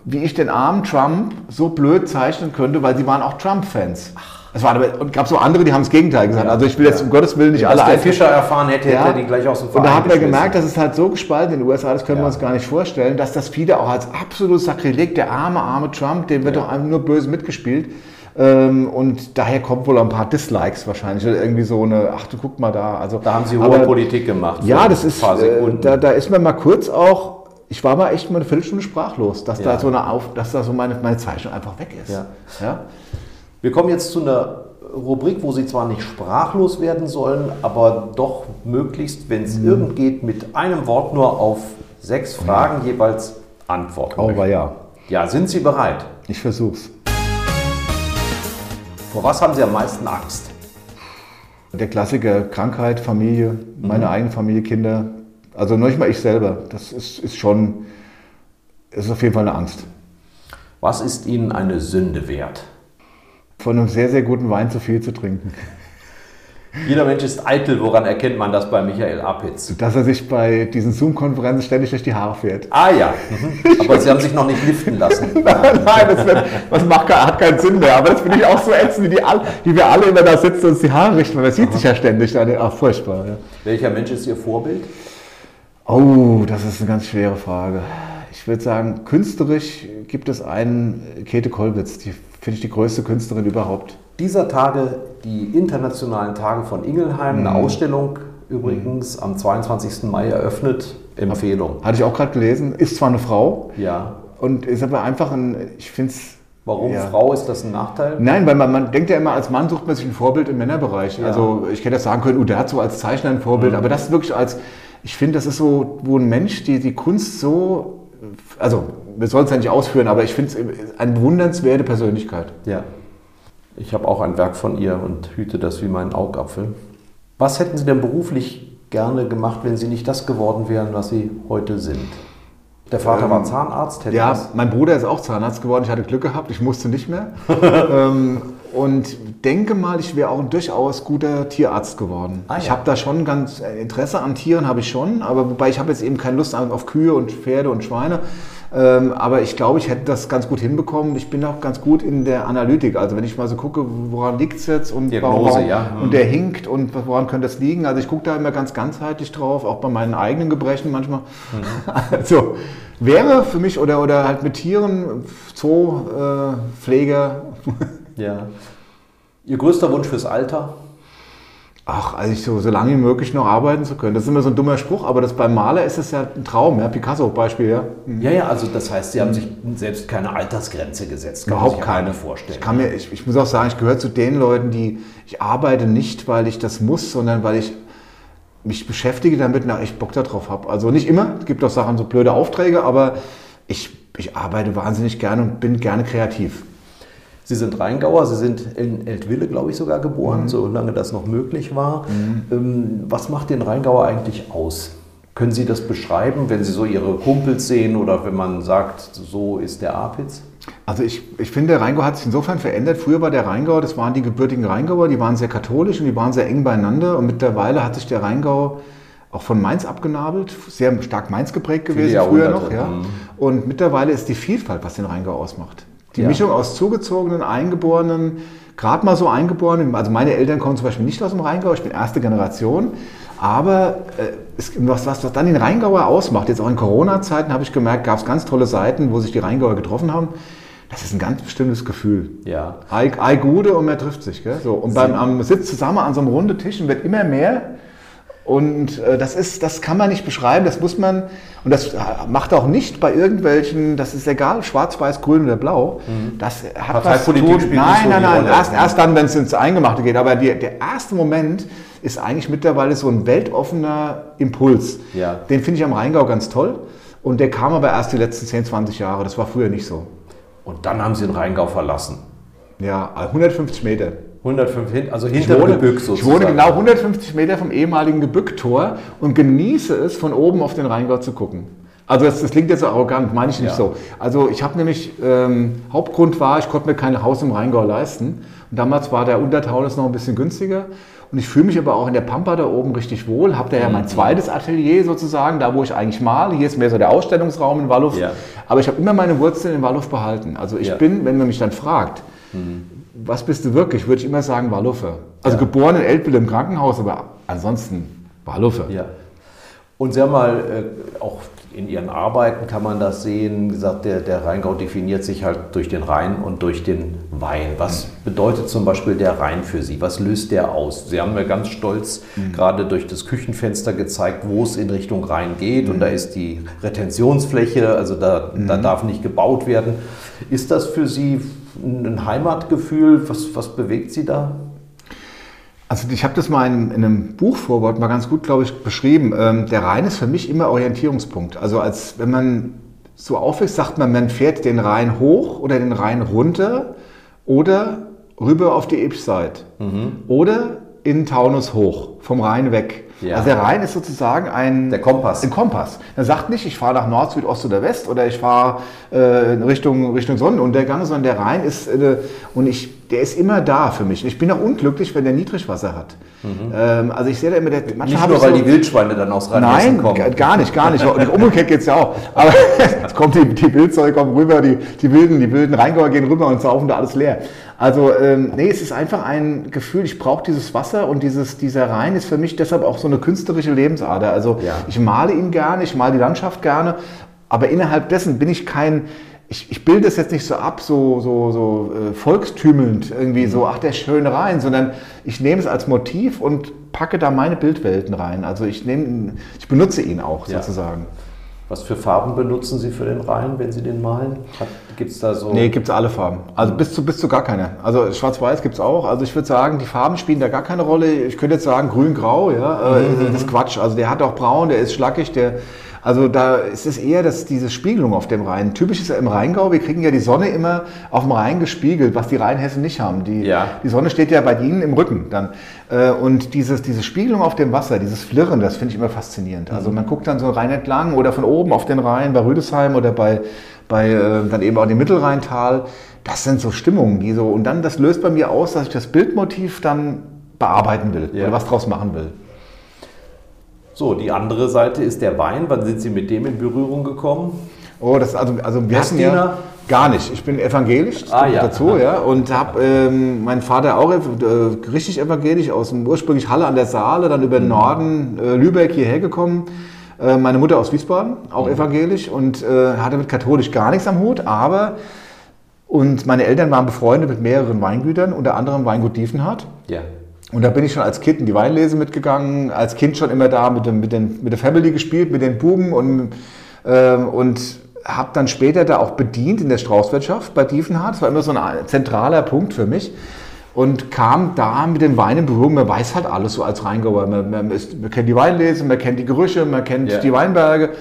wie ich den armen Trump so blöd zeichnen könnte, weil sie waren auch Trump-Fans. Es waren aber, und gab so andere, die haben das Gegenteil gesagt. Ja. Also ich will jetzt Ja. um Gottes Willen nicht Wenn alle das der Fischer erfahren hätte, hätte Ja. er die gleich aus dem Verein und da hat man gemerkt, dass es halt so gespalten in den USA, das können wir uns gar nicht vorstellen, dass das viele auch als absolutes Sakrileg, der arme, arme Trump, dem wird doch einfach nur böse mitgespielt. Ähm, und daher kommt wohl ein paar Dislikes wahrscheinlich. Oder irgendwie so eine, ach du guck mal da. Also, Da haben sie hohe Politik gemacht. Ja, das ist, äh, da, da ist man mal kurz auch, ich war mal echt mal eine Viertelstunde sprachlos, dass Ja. da so eine Auf, dass da so meine, meine Zeichnung einfach weg ist. Ja. Ja? Wir kommen jetzt zu einer Rubrik, wo Sie zwar nicht sprachlos werden sollen, aber doch möglichst, wenn Mhm. es irgend geht, mit einem Wort nur auf sechs Fragen jeweils antworten. Aber möchten. ja, Ja, sind Sie bereit? ich versuch's. Vor was haben Sie am meisten Angst? Der Klassiker, Krankheit, Familie, Mhm. meine eigene Familie, Kinder. Also noch nicht mal ich selber. Das ist, ist schon, ist auf jeden Fall eine Angst. Was ist Ihnen eine Sünde wert? Von einem sehr, sehr guten Wein zu viel zu trinken. Jeder Mensch ist eitel. Woran erkennt man das bei Michael Apitz? Dass er sich bei diesen Zoom-Konferenzen ständig durch die Haare fährt. Ah ja, mhm. aber Sie haben sich noch nicht liften lassen. *laughs* Nein, das, wird, das macht, hat keinen Sinn mehr. Aber das finde ich auch so ätzend, wie, die wie wir alle immer da sitzen und uns die Haare richten. weil Man sieht sich ja ständig. Ach, furchtbar. Ja. Welcher Mensch ist Ihr Vorbild? Oh, das ist eine ganz schwere Frage. Ich würde sagen, künstlerisch gibt es einen Käthe Kollwitz. Die finde ich die größte Künstlerin überhaupt. Dieser Tage die internationalen Tage von Ingelheim, eine Ausstellung übrigens am 22. Mai eröffnet. Empfehlung. Hatte ich auch gerade gelesen. Ist zwar eine Frau Ja. und ist aber einfach ein, ich finde es Warum Ja. Frau ist das ein Nachteil? Nein, weil man, man denkt ja immer, als Mann sucht man sich ein Vorbild im Männerbereich. Ja. Also ich hätte jetzt sagen können, oh, der hat so als Zeichner ein Vorbild, aber das wirklich als, ich finde, das ist so, wo ein Mensch die, die Kunst so, also wir sollen es ja nicht ausführen, aber ich finde es eine bewundernswerte Persönlichkeit. Ja. Ich habe auch ein Werk von ihr und hüte das wie meinen Augapfel. Was hätten Sie denn beruflich gerne gemacht, wenn Sie nicht das geworden wären, was Sie heute sind? Der Vater war Zahnarzt, hätte Ja, das? mein Bruder ist auch Zahnarzt geworden, ich hatte Glück gehabt, ich musste nicht mehr. *laughs* ähm, und denke mal, ich wäre auch ein durchaus guter Tierarzt geworden. Ah, ich ja. habe da schon ganz äh, Interesse an Tieren, habe ich schon, aber wobei ich habe jetzt eben keine Lust auf Kühe und Pferde und Schweine. Ähm, aber ich glaube, ich hätte das ganz gut hinbekommen. Ich bin auch ganz gut in der Analytik. Also wenn ich mal so gucke, woran liegt es jetzt und, Diagnose, warum, ja. und der hinkt und woran könnte das liegen. Also ich gucke da immer ganz ganzheitlich drauf, auch bei meinen eigenen Gebrechen manchmal. *laughs* Also wäre für mich oder, oder halt mit Tieren, Zoo, äh, Pfleger, Ja. Ihr größter Wunsch fürs Alter? Ach, also ich so, so lange wie möglich noch arbeiten zu können. Das ist immer so ein dummer Spruch, aber das beim Maler ist es ja ein Traum, ja. Picasso Beispiel, ja. Ja, ja, also das heißt, Sie haben sich selbst keine Altersgrenze gesetzt. Kann Überhaupt keine. vorstellen. Ich, kann mir, ich, ich muss auch sagen, ich gehöre zu den Leuten, die, ich arbeite nicht, weil ich das muss, sondern weil ich mich beschäftige damit und echt Bock darauf habe. Also nicht immer, es gibt auch Sachen, so blöde Aufträge, aber ich, ich arbeite wahnsinnig gerne und bin gerne kreativ. Sie sind Rheingauer, Sie sind in Eltville, glaube ich, sogar geboren, Mhm. solange das noch möglich war. Ähm, was macht den Rheingauer eigentlich aus? Können Sie das beschreiben, wenn Sie so Ihre Kumpels sehen oder wenn man sagt, so ist der Apitz? Also ich, ich finde, der Rheingau hat sich insofern verändert. Früher war der Rheingau, das waren die gebürtigen Rheingauer, die waren sehr katholisch und die waren sehr eng beieinander. Und mittlerweile hat sich der Rheingau auch von Mainz abgenabelt, sehr stark Mainz geprägt gewesen früher noch. Ja. mhm. Und mittlerweile ist die Vielfalt, was den Rheingau ausmacht. Die Ja. Mischung aus zugezogenen, eingeborenen, gerade mal so eingeborenen, also meine Eltern kommen zum Beispiel nicht aus dem Rheingau, ich bin erste Generation, aber äh, es, was, was, was dann den Rheingauer ausmacht, jetzt auch in Corona-Zeiten habe ich gemerkt, gab es ganz tolle Seiten, wo sich die Rheingauer getroffen haben. Das ist ein ganz bestimmtes Gefühl. Ja. Ei, Ei Gude und man trifft sich. Gell? So, und beim am sitzt zusammen an so einem runden Tisch und wird immer mehr. Und äh, das ist, das kann man nicht beschreiben, das muss man, und das äh, macht auch nicht bei irgendwelchen, das ist egal, schwarz, weiß, grün oder blau, das hat was zu tun. Nein, so nein, nein, Rolle. erst, erst dann, wenn es ins Eingemachte geht. Aber die, der erste Moment ist eigentlich mittlerweile so ein weltoffener Impuls. Ja. Den finde ich am Rheingau ganz toll. Und der kam aber erst die letzten 10, 20 Jahre. Das war früher nicht so. Und dann haben Sie den Rheingau verlassen. Ja, 150 Meter. 105 hin, also Ich hinter wohne, Gebück ich sozusagen. wohne genau 150 Meter vom ehemaligen Gebücktor und genieße es, von oben auf den Rheingau zu gucken. Also das, das klingt jetzt so arrogant, meine ich nicht Ja. so. Also ich habe nämlich, ähm, Hauptgrund war, ich konnte mir kein Haus im Rheingau leisten. Und damals war der Untertaunus noch ein bisschen günstiger. Und ich fühle mich aber auch in der Pampa da oben richtig wohl. Habe da ja Mhm. mein zweites Atelier sozusagen, da wo ich eigentlich male. Hier ist mehr so der Ausstellungsraum in Walluf. Ja. Aber ich habe immer meine Wurzeln in Walluf behalten. Also ich Ja. Mhm. bin, wenn man mich dann fragt, was bist du wirklich, würde ich immer sagen Walluffer. Also geboren in Eltville im Krankenhaus, aber ansonsten Walluffer. Ja. Und Sie haben mal, äh, auch in Ihren Arbeiten kann man das sehen, gesagt, der, der Rheingau definiert sich halt durch den Rhein und durch den Wein. Was bedeutet zum Beispiel der Rhein für Sie? Was löst der aus? Sie haben mir ganz stolz gerade durch das Küchenfenster gezeigt, wo es in Richtung Rhein geht. Und da ist die Retentionsfläche, also da, da darf nicht gebaut werden. Ist das für Sie ein Heimatgefühl? Was, was bewegt Sie da? Also ich habe das mal in, in einem Buchvorwort mal ganz gut, glaube ich, beschrieben. Ähm, der Rhein ist für mich immer Orientierungspunkt. Also als wenn man so aufwächst, sagt man, man fährt den Rhein hoch oder den Rhein runter oder rüber auf die Ebsseite oder in den Taunus hoch, vom Rhein weg. Ja. Also der Rhein ist sozusagen ein, Der Kompass. ein Kompass. Er sagt nicht, ich fahre nach Nord, Süd, Ost oder West oder ich fahre äh, Richtung, Richtung Sonnenuntergang, sondern der Rhein ist, äh, und ich, der ist immer da für mich. Ich bin auch unglücklich, wenn der Niedrigwasser hat. Ähm, also ich sehe da immer, der, manchmal Mhm. Nicht nur, weil so- die Wildschweine dann aus Rheinhessen Nein, kommen. g- gar nicht, gar nicht. Und umgekehrt geht's ja auch. Aber *laughs* es kommt die, die Wildzeug kommen rüber, die, die wilden, die wilden Rheingauer gehen rüber und saufen da alles leer. Also ähm, nee, es ist einfach ein Gefühl, ich brauche dieses Wasser und dieses, dieser Rhein ist für mich deshalb auch so eine künstlerische Lebensader. Also Ja. ich male ihn gerne, ich male die Landschaft gerne, aber innerhalb dessen bin ich kein, ich, ich bilde es jetzt nicht so ab, so, so, so äh, volkstümelnd, irgendwie so, ach der schöne Rhein, sondern ich nehme es als Motiv und packe da meine Bildwelten rein. Also ich nehme, ich benutze ihn auch Ja. sozusagen. Was für Farben benutzen Sie für den Rhein, wenn Sie den malen? Gibt es da so. Nee, gibt es alle Farben. Also bis zu, bis zu gar keine. Also schwarz-weiß gibt es auch. Also ich würde sagen, die Farben spielen da gar keine Rolle. Ich könnte jetzt sagen grün-grau, ja. äh, Das ist Quatsch. Also der hat auch braun, der ist schlackig, der. Also da ist es eher dass diese Spiegelung auf dem Rhein. Typisch ist ja im Rheingau, wir kriegen ja die Sonne immer auf dem Rhein gespiegelt, was die Rheinhessen nicht haben. Die, Ja. die Sonne steht ja bei ihnen im Rücken dann. Äh, Und dieses, diese Spiegelung auf dem Wasser, dieses Flirren, das finde ich immer faszinierend. Also man guckt dann so Rhein entlang oder von oben auf den Rhein bei Rüdesheim oder bei, bei äh, dann eben auch dem Mittelrheintal. Das sind so Stimmungen, die so, und dann das löst bei mir aus, dass ich das Bildmotiv dann bearbeiten will Ja. oder was draus machen will. So, die andere Seite ist der Wein. Wann sind Sie mit dem in Berührung gekommen? Oh, das also, also wir hatten ja gar nicht. Ich bin evangelisch, Ah, ja. dazu, ja. Und habe ähm, mein Vater auch äh, richtig evangelisch aus dem ursprünglich Halle an der Saale, dann Mhm. über den Norden äh, Lübeck hierher gekommen. Äh, meine Mutter aus Wiesbaden, Mhm. auch evangelisch und äh, hatte mit katholisch gar nichts am Hut, aber und meine Eltern waren befreundet mit mehreren Weingütern, unter anderem Weingut Diefenhardt. Ja. Und da bin ich schon als Kind in die Weinlese mitgegangen, als Kind schon immer da mit, dem, mit, den, mit der Family gespielt, mit den Buben und, ähm, und habe dann später da auch bedient in der Straußwirtschaft bei Diefenhardt. Das war immer so ein zentraler Punkt für mich. Und kam da mit den Weinen in Berührung. Man weiß halt alles so als Rheingauer. Man, man, ist, man kennt die Weinlese, man kennt die Gerüche, man kennt Ja. die Weinberge.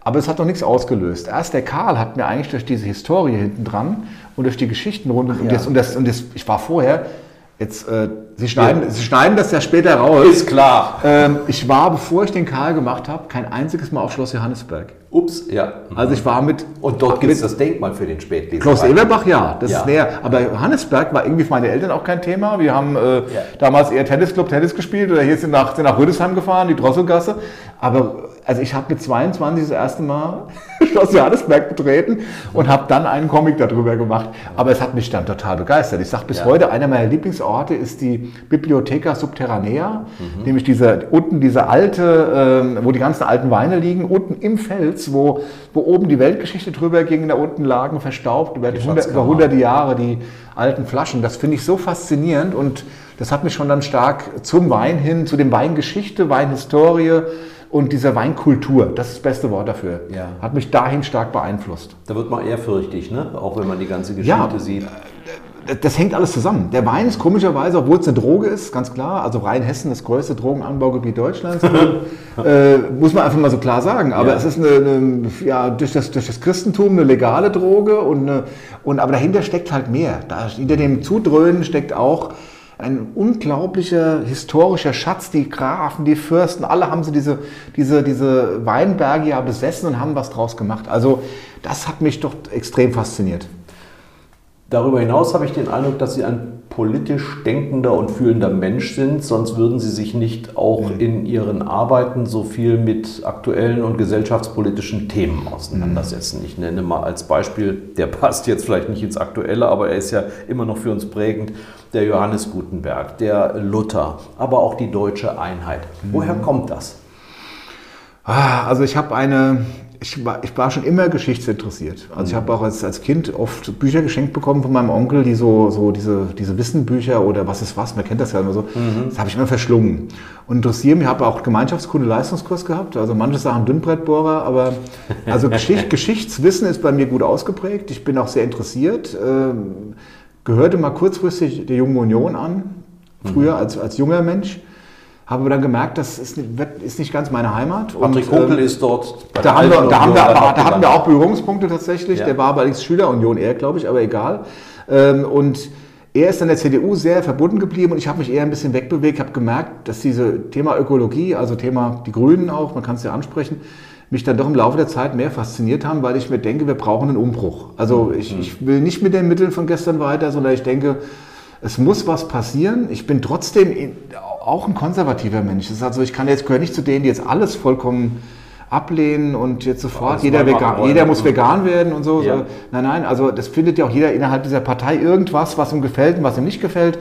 Aber es hat noch nichts ausgelöst. Erst der Karl hat mir eigentlich durch diese Historie hinten dran und durch die Geschichten rund um ja. das, und das, und das, ich war vorher, jetzt, äh, Sie, schneiden, Sie schneiden das ja später raus. Ist klar. Ähm, ich war, bevor ich den Karl gemacht habe, kein einziges Mal auf Schloss Johannesberg. Ups, ja. Also ich war mit Und dort gibt es das Denkmal für den Spätleser. Klaus Eberbach, ja, das Ja. ist näher. Aber Johannesberg war irgendwie für meine Eltern auch kein Thema. Wir haben äh, damals eher Tennisclub, Tennis gespielt oder hier sind nach, sind nach Rüdesheim gefahren, die Drosselgasse. Aber also ich habe mit 22 das erste Mal *laughs* Schloss Johannesberg betreten und habe dann einen Comic darüber gemacht. Aber es hat mich dann total begeistert. Ich sage bis Ja. heute, einer meiner Lieblingsorte ist die Bibliotheca Subterranea, Mhm. nämlich dieser, unten diese alte, ähm, wo die ganzen alten Weine liegen, unten im Fels, wo, wo oben die Weltgeschichte drüber ging, da unten lagen verstaubt über, 100, über hunderte Jahre die alten Flaschen. Das finde ich so faszinierend und das hat mich schon dann stark zum Wein hin, zu dem Weingeschichte, Weinhistorie und dieser Weinkultur, das ist das beste Wort dafür, Ja. hat mich dahin stark beeinflusst. Da wird man ehrfürchtig, ne? auch wenn man die ganze Geschichte Ja. sieht. Das- Das hängt alles zusammen. Der Wein ist komischerweise, obwohl es eine Droge ist, ganz klar, also Rheinhessen, das größte Drogenanbaugebiet Deutschlands, *laughs* äh, muss man einfach mal so klar sagen. Aber Ja. es ist eine, eine, ja, durch, das, durch das Christentum eine legale Droge, und, eine, und, aber dahinter steckt halt mehr. Da, hinter dem Zudröhnen steckt auch ein unglaublicher historischer Schatz. Die Grafen, die Fürsten, alle haben sie diese, diese, diese Weinberge ja besessen und haben was draus gemacht. Also das hat mich doch extrem fasziniert. Darüber hinaus habe ich den Eindruck, dass Sie ein politisch denkender und fühlender Mensch sind, sonst würden Sie sich nicht auch in Ihren Arbeiten so viel mit aktuellen und gesellschaftspolitischen Themen auseinandersetzen. Ich nenne mal als Beispiel, der passt jetzt vielleicht nicht ins Aktuelle, aber er ist ja immer noch für uns prägend, der Johannes Gutenberg, der Luther, aber auch die deutsche Einheit. Woher kommt das? Ah, Also ich habe eine, ich war, ich war schon immer geschichtsinteressiert. Also ich habe auch als, als Kind oft Bücher geschenkt bekommen von meinem Onkel, die so, so diese, diese Wissenbücher oder was ist was, man kennt das ja immer so. Das habe ich immer verschlungen. Und interessiere mich, ich habe auch Gemeinschaftskunde-Leistungskurs gehabt, also manche Sachen Dünnbrettbohrer, aber also Geschicht, *laughs* Geschichtswissen ist bei mir gut ausgeprägt. Ich bin auch sehr interessiert. Ähm, gehörte mal kurzfristig der Jungen Union an, früher als, als junger Mensch. Habe aber dann gemerkt, das ist, ist nicht ganz meine Heimat. Und, Patrick Kunkel ähm, ist dort. da haben, wir, da, haben wir, aber, da hatten wir auch Berührungspunkte tatsächlich. Ja. Der war allerdings Schülerunion eher, glaube ich, aber egal. Ähm, und er ist dann der CDU sehr verbunden geblieben und ich habe mich eher ein bisschen wegbewegt, habe gemerkt, dass diese Thema Ökologie, also Thema die Grünen auch, man kann es ja ansprechen, mich dann doch im Laufe der Zeit mehr fasziniert haben, weil ich mir denke, wir brauchen einen Umbruch. Also ich, ich will nicht mit den Mitteln von gestern weiter, sondern ich denke, es muss was passieren. Ich bin trotzdem in- auch ein konservativer Mensch. Ist also, ich kann jetzt gehöre nicht zu denen, die jetzt alles vollkommen ablehnen und jetzt sofort jeder, vegan, jeder muss vegan werden und so. Ja. so. Nein, nein, also das findet ja auch jeder innerhalb dieser Partei irgendwas, was ihm gefällt und was ihm nicht gefällt.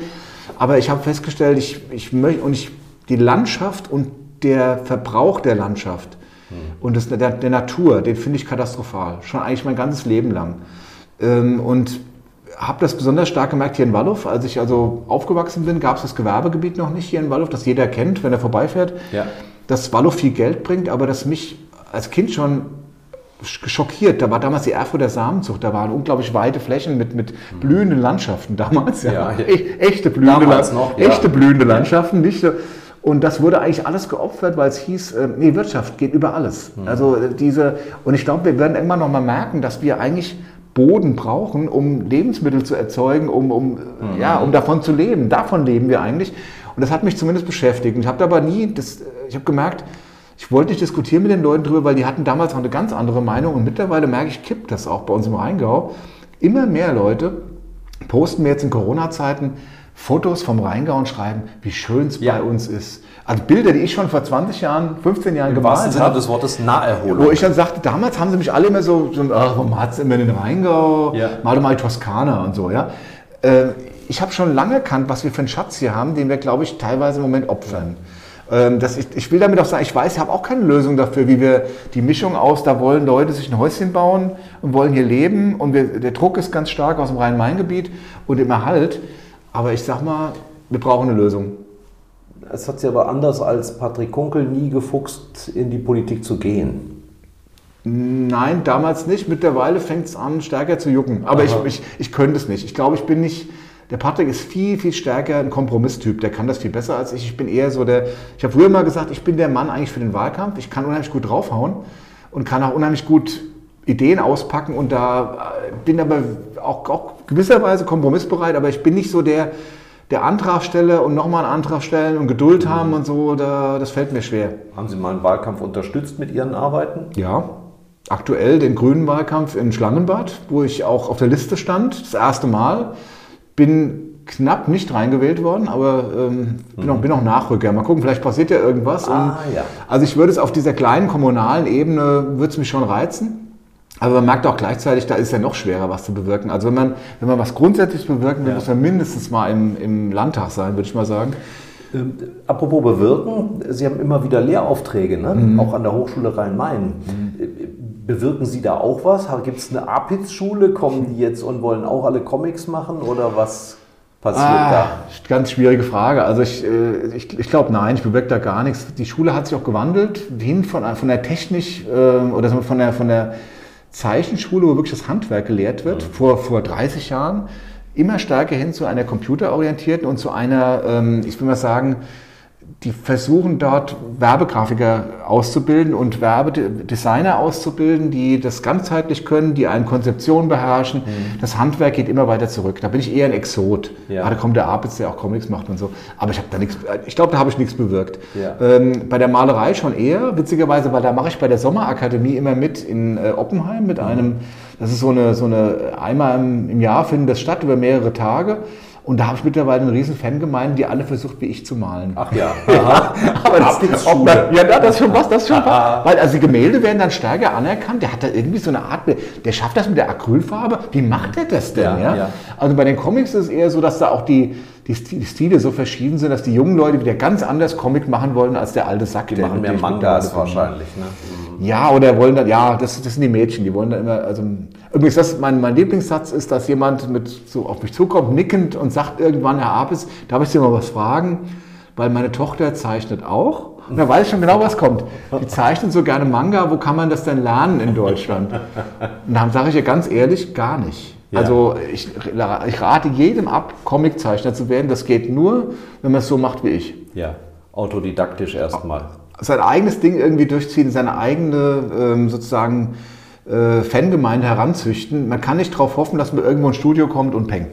Aber ich habe festgestellt, ich, ich möchte und ich die Landschaft und der Verbrauch der Landschaft und das, der, der Natur, den finde ich katastrophal. Schon eigentlich mein ganzes Leben lang. Ähm, und habe das besonders stark gemerkt hier in Wallow. Als ich also aufgewachsen bin, gab es das Gewerbegebiet noch nicht hier in Wallow, das jeder kennt, wenn er vorbeifährt. Ja. Dass Wallow viel Geld bringt, aber das mich als Kind schon schockiert. Da war damals die Erfurter Samenzucht, da waren unglaublich weite Flächen mit, mit blühenden Landschaften damals. Ja. Ja, ja. Echt, echte blühende, Damals noch, ja. echte blühende Landschaften. Nicht. Und das wurde eigentlich alles geopfert, weil es hieß, äh, nee, Wirtschaft geht über alles. Also äh, diese, und ich glaube, wir werden irgendwann nochmal merken, dass wir eigentlich Boden brauchen, um Lebensmittel zu erzeugen, um, um, ja, um davon zu leben. Davon leben wir eigentlich. Und das hat mich zumindest beschäftigt. Ich habe aber nie, das, ich habe gemerkt, ich wollte nicht diskutieren mit den Leuten drüber, weil die hatten damals noch eine ganz andere Meinung. Und mittlerweile merke ich, kippt das auch bei uns im Rheingau. Immer mehr Leute posten mir jetzt in Corona-Zeiten Fotos vom Rheingau und schreiben, wie schön es Ja. bei uns ist. Also Bilder, die ich schon vor 20 Jahren, 15 Jahren Im gemalt habe. des Wortes Naherholung. Wo ich dann sagte, damals haben sie mich alle immer so, so ach, warum hat es immer den Rheingau? Ja. Mal mal die Toskana und so, ja. Äh, ich habe schon lange erkannt, was wir für einen Schatz hier haben, den wir, glaube ich, teilweise im Moment opfern. Ähm, das ich, ich will damit auch sagen, ich weiß, ich habe auch keine Lösung dafür, wie wir die Mischung aus, da wollen Leute sich ein Häuschen bauen und wollen hier leben und wir, der Druck ist ganz stark aus dem Rhein-Main-Gebiet und im Erhalt. Aber ich sag mal, wir brauchen eine Lösung. Es hat sie aber anders als Patrick Kunkel nie gefuchst, in die Politik zu gehen. Nein, damals nicht. Mittlerweile fängt es an, stärker zu jucken. Aber ich, ich, ich könnte es nicht. Ich glaube, ich bin nicht. Der Patrick ist viel, viel stärker ein Kompromisstyp. Der kann das viel besser als ich. Ich bin eher so der. Ich habe früher mal gesagt, ich bin der Mann eigentlich für den Wahlkampf. Ich kann unheimlich gut draufhauen und kann auch unheimlich gut Ideen auspacken und da äh, bin aber auch, auch gewisserweise kompromissbereit. Aber ich bin nicht so der, der Antragsteller und nochmal einen Antrag stellen und Geduld haben und so. Da, das fällt mir schwer. Haben Sie mal einen Wahlkampf unterstützt mit Ihren Arbeiten? Ja, aktuell den grünen Wahlkampf in Schlangenbad, wo ich auch auf der Liste stand, das erste Mal. Bin knapp nicht reingewählt worden, aber ähm, bin, auch, bin auch Nachrücker. Mal gucken, vielleicht passiert ja irgendwas. Ah, Und ja. Also ich würde es auf dieser kleinen kommunalen Ebene, würde es mich schon reizen. Aber man merkt auch gleichzeitig, da ist ja noch schwerer, was zu bewirken. Also wenn man, wenn man was grundsätzlich bewirken will, Ja. muss man mindestens mal im, im Landtag sein, würde ich mal sagen. Ähm, apropos bewirken, Sie haben immer wieder Lehraufträge, ne? Mhm. auch an der Hochschule Rhein-Main. Äh, Bewirken Sie da auch was? Gibt es eine APIZ-Schule? Kommen die jetzt und wollen auch alle Comics machen oder was passiert Ah, ganz schwierige Frage. Also ich, äh, ich, ich glaube nein, ich bewirke da gar nichts. Die Schule hat sich auch gewandelt, hin von, von der Technik ähm, oder von der, von der Zeichenschule, wo wirklich das Handwerk gelehrt wird, vor, vor 30 Jahren, immer stärker hin zu einer computerorientierten und zu einer, ähm, ich will mal sagen, die versuchen dort Werbegrafiker auszubilden und Werbedesigner auszubilden, die das ganzheitlich können, die eine Konzeption beherrschen. Das Handwerk geht immer weiter zurück. Da bin ich eher ein Exot. Ja. Ah, da kommt der Apitz, der auch Comics macht und so. Aber ich habe da nichts, ich glaube, da habe ich nichts bewirkt. Ja. Ähm, bei der Malerei schon eher, witzigerweise, weil da mache ich bei der Sommerakademie immer mit in äh, Oppenheim mit einem, das ist so eine, so eine, einmal im, im Jahr findet das statt über mehrere Tage. Und da habe ich mittlerweile eine riesen Fangemeinde, die alle versucht, wie ich zu malen. Ach ja. *laughs* Aha. Aber das, ob man- ja, das ist schon was, das ist schon was. Weil also die Gemälde werden dann stärker anerkannt. Der hat da irgendwie so eine Art, der schafft das mit der Acrylfarbe. Wie macht er das denn? Ja, Ja, ja. Also bei den Comics ist es eher so, dass da auch die, die Sti- die Stile so verschieden sind, dass die jungen Leute wieder ganz anders Comic machen wollen als der alte Sack. Die machen mehr Mangas wahrscheinlich. Ne? ja, oder wollen dann, ja, das, das sind die Mädchen, die wollen dann immer, also, übrigens, das, mein, mein Lieblingssatz ist, dass jemand mit so auf mich zukommt, nickend und sagt irgendwann, Herr Apis, darf ich Sie mal was fragen? Weil meine Tochter zeichnet auch. Und da weiß ich schon genau, was kommt. Die zeichnen so gerne Manga, wo kann man das denn lernen in Deutschland? Und dann sage ich ihr ganz ehrlich, gar nicht. Ja. Also ich, ich rate jedem ab, Comiczeichner zu werden. Das geht nur, wenn man es so macht wie ich Ja, autodidaktisch erstmal. sein eigenes Ding irgendwie durchziehen, seine eigene ähm, sozusagen äh, Fangemeinde heranzüchten. Man kann nicht darauf hoffen, dass man irgendwo ins Studio kommt und peng.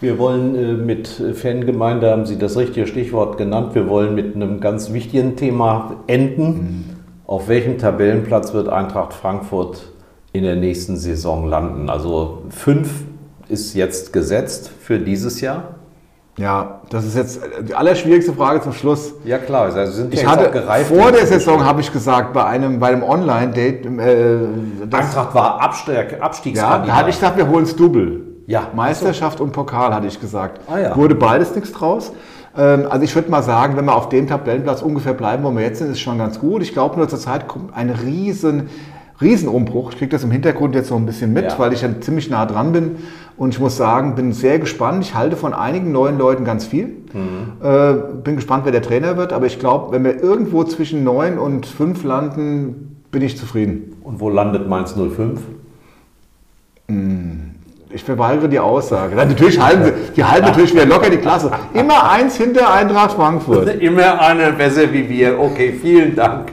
Wir wollen äh, mit Fangemeinde, haben Sie das richtige Stichwort genannt, wir wollen mit einem ganz wichtigen Thema enden. Auf welchem Tabellenplatz wird Eintracht Frankfurt in der nächsten Saison landen? Also fünf ist jetzt gesetzt für dieses Jahr. Ja, das ist jetzt die allerschwierigste Frage zum Schluss. Ja klar, also Sie sind Ich ja hatte gereift. vor der. Saison habe ich gesagt bei einem bei einem Online-Date, äh, Eintracht war Abstieg, ja, Abstiegskandidat. da hatte ich gesagt, wir holen das Double. Ja. Meisterschaft und Pokal hatte ich gesagt. Ah, ja. Wurde beides nichts draus. Ähm, Also ich würde mal sagen, wenn wir auf dem Tabellenplatz ungefähr bleiben, wo wir jetzt sind, ist schon ganz gut. Ich glaube nur zur Zeit kommt ein riesen, riesen Umbruch. Ich kriege das im Hintergrund jetzt so ein bisschen mit, Ja. weil ich ja ziemlich nah dran bin. Und ich muss sagen, bin sehr gespannt. Ich halte von einigen neuen Leuten ganz viel. Äh, bin gespannt, wer der Trainer wird. Aber ich glaube, wenn wir irgendwo zwischen 9 und 5 landen, bin ich zufrieden. Und wo landet Mainz 05? Ich verweigere die Aussage. Natürlich halten sie, die halten natürlich wieder locker die Klasse. Immer eins hinter Eintracht Frankfurt. *laughs* Immer einer besser wie wir. Okay, vielen Dank.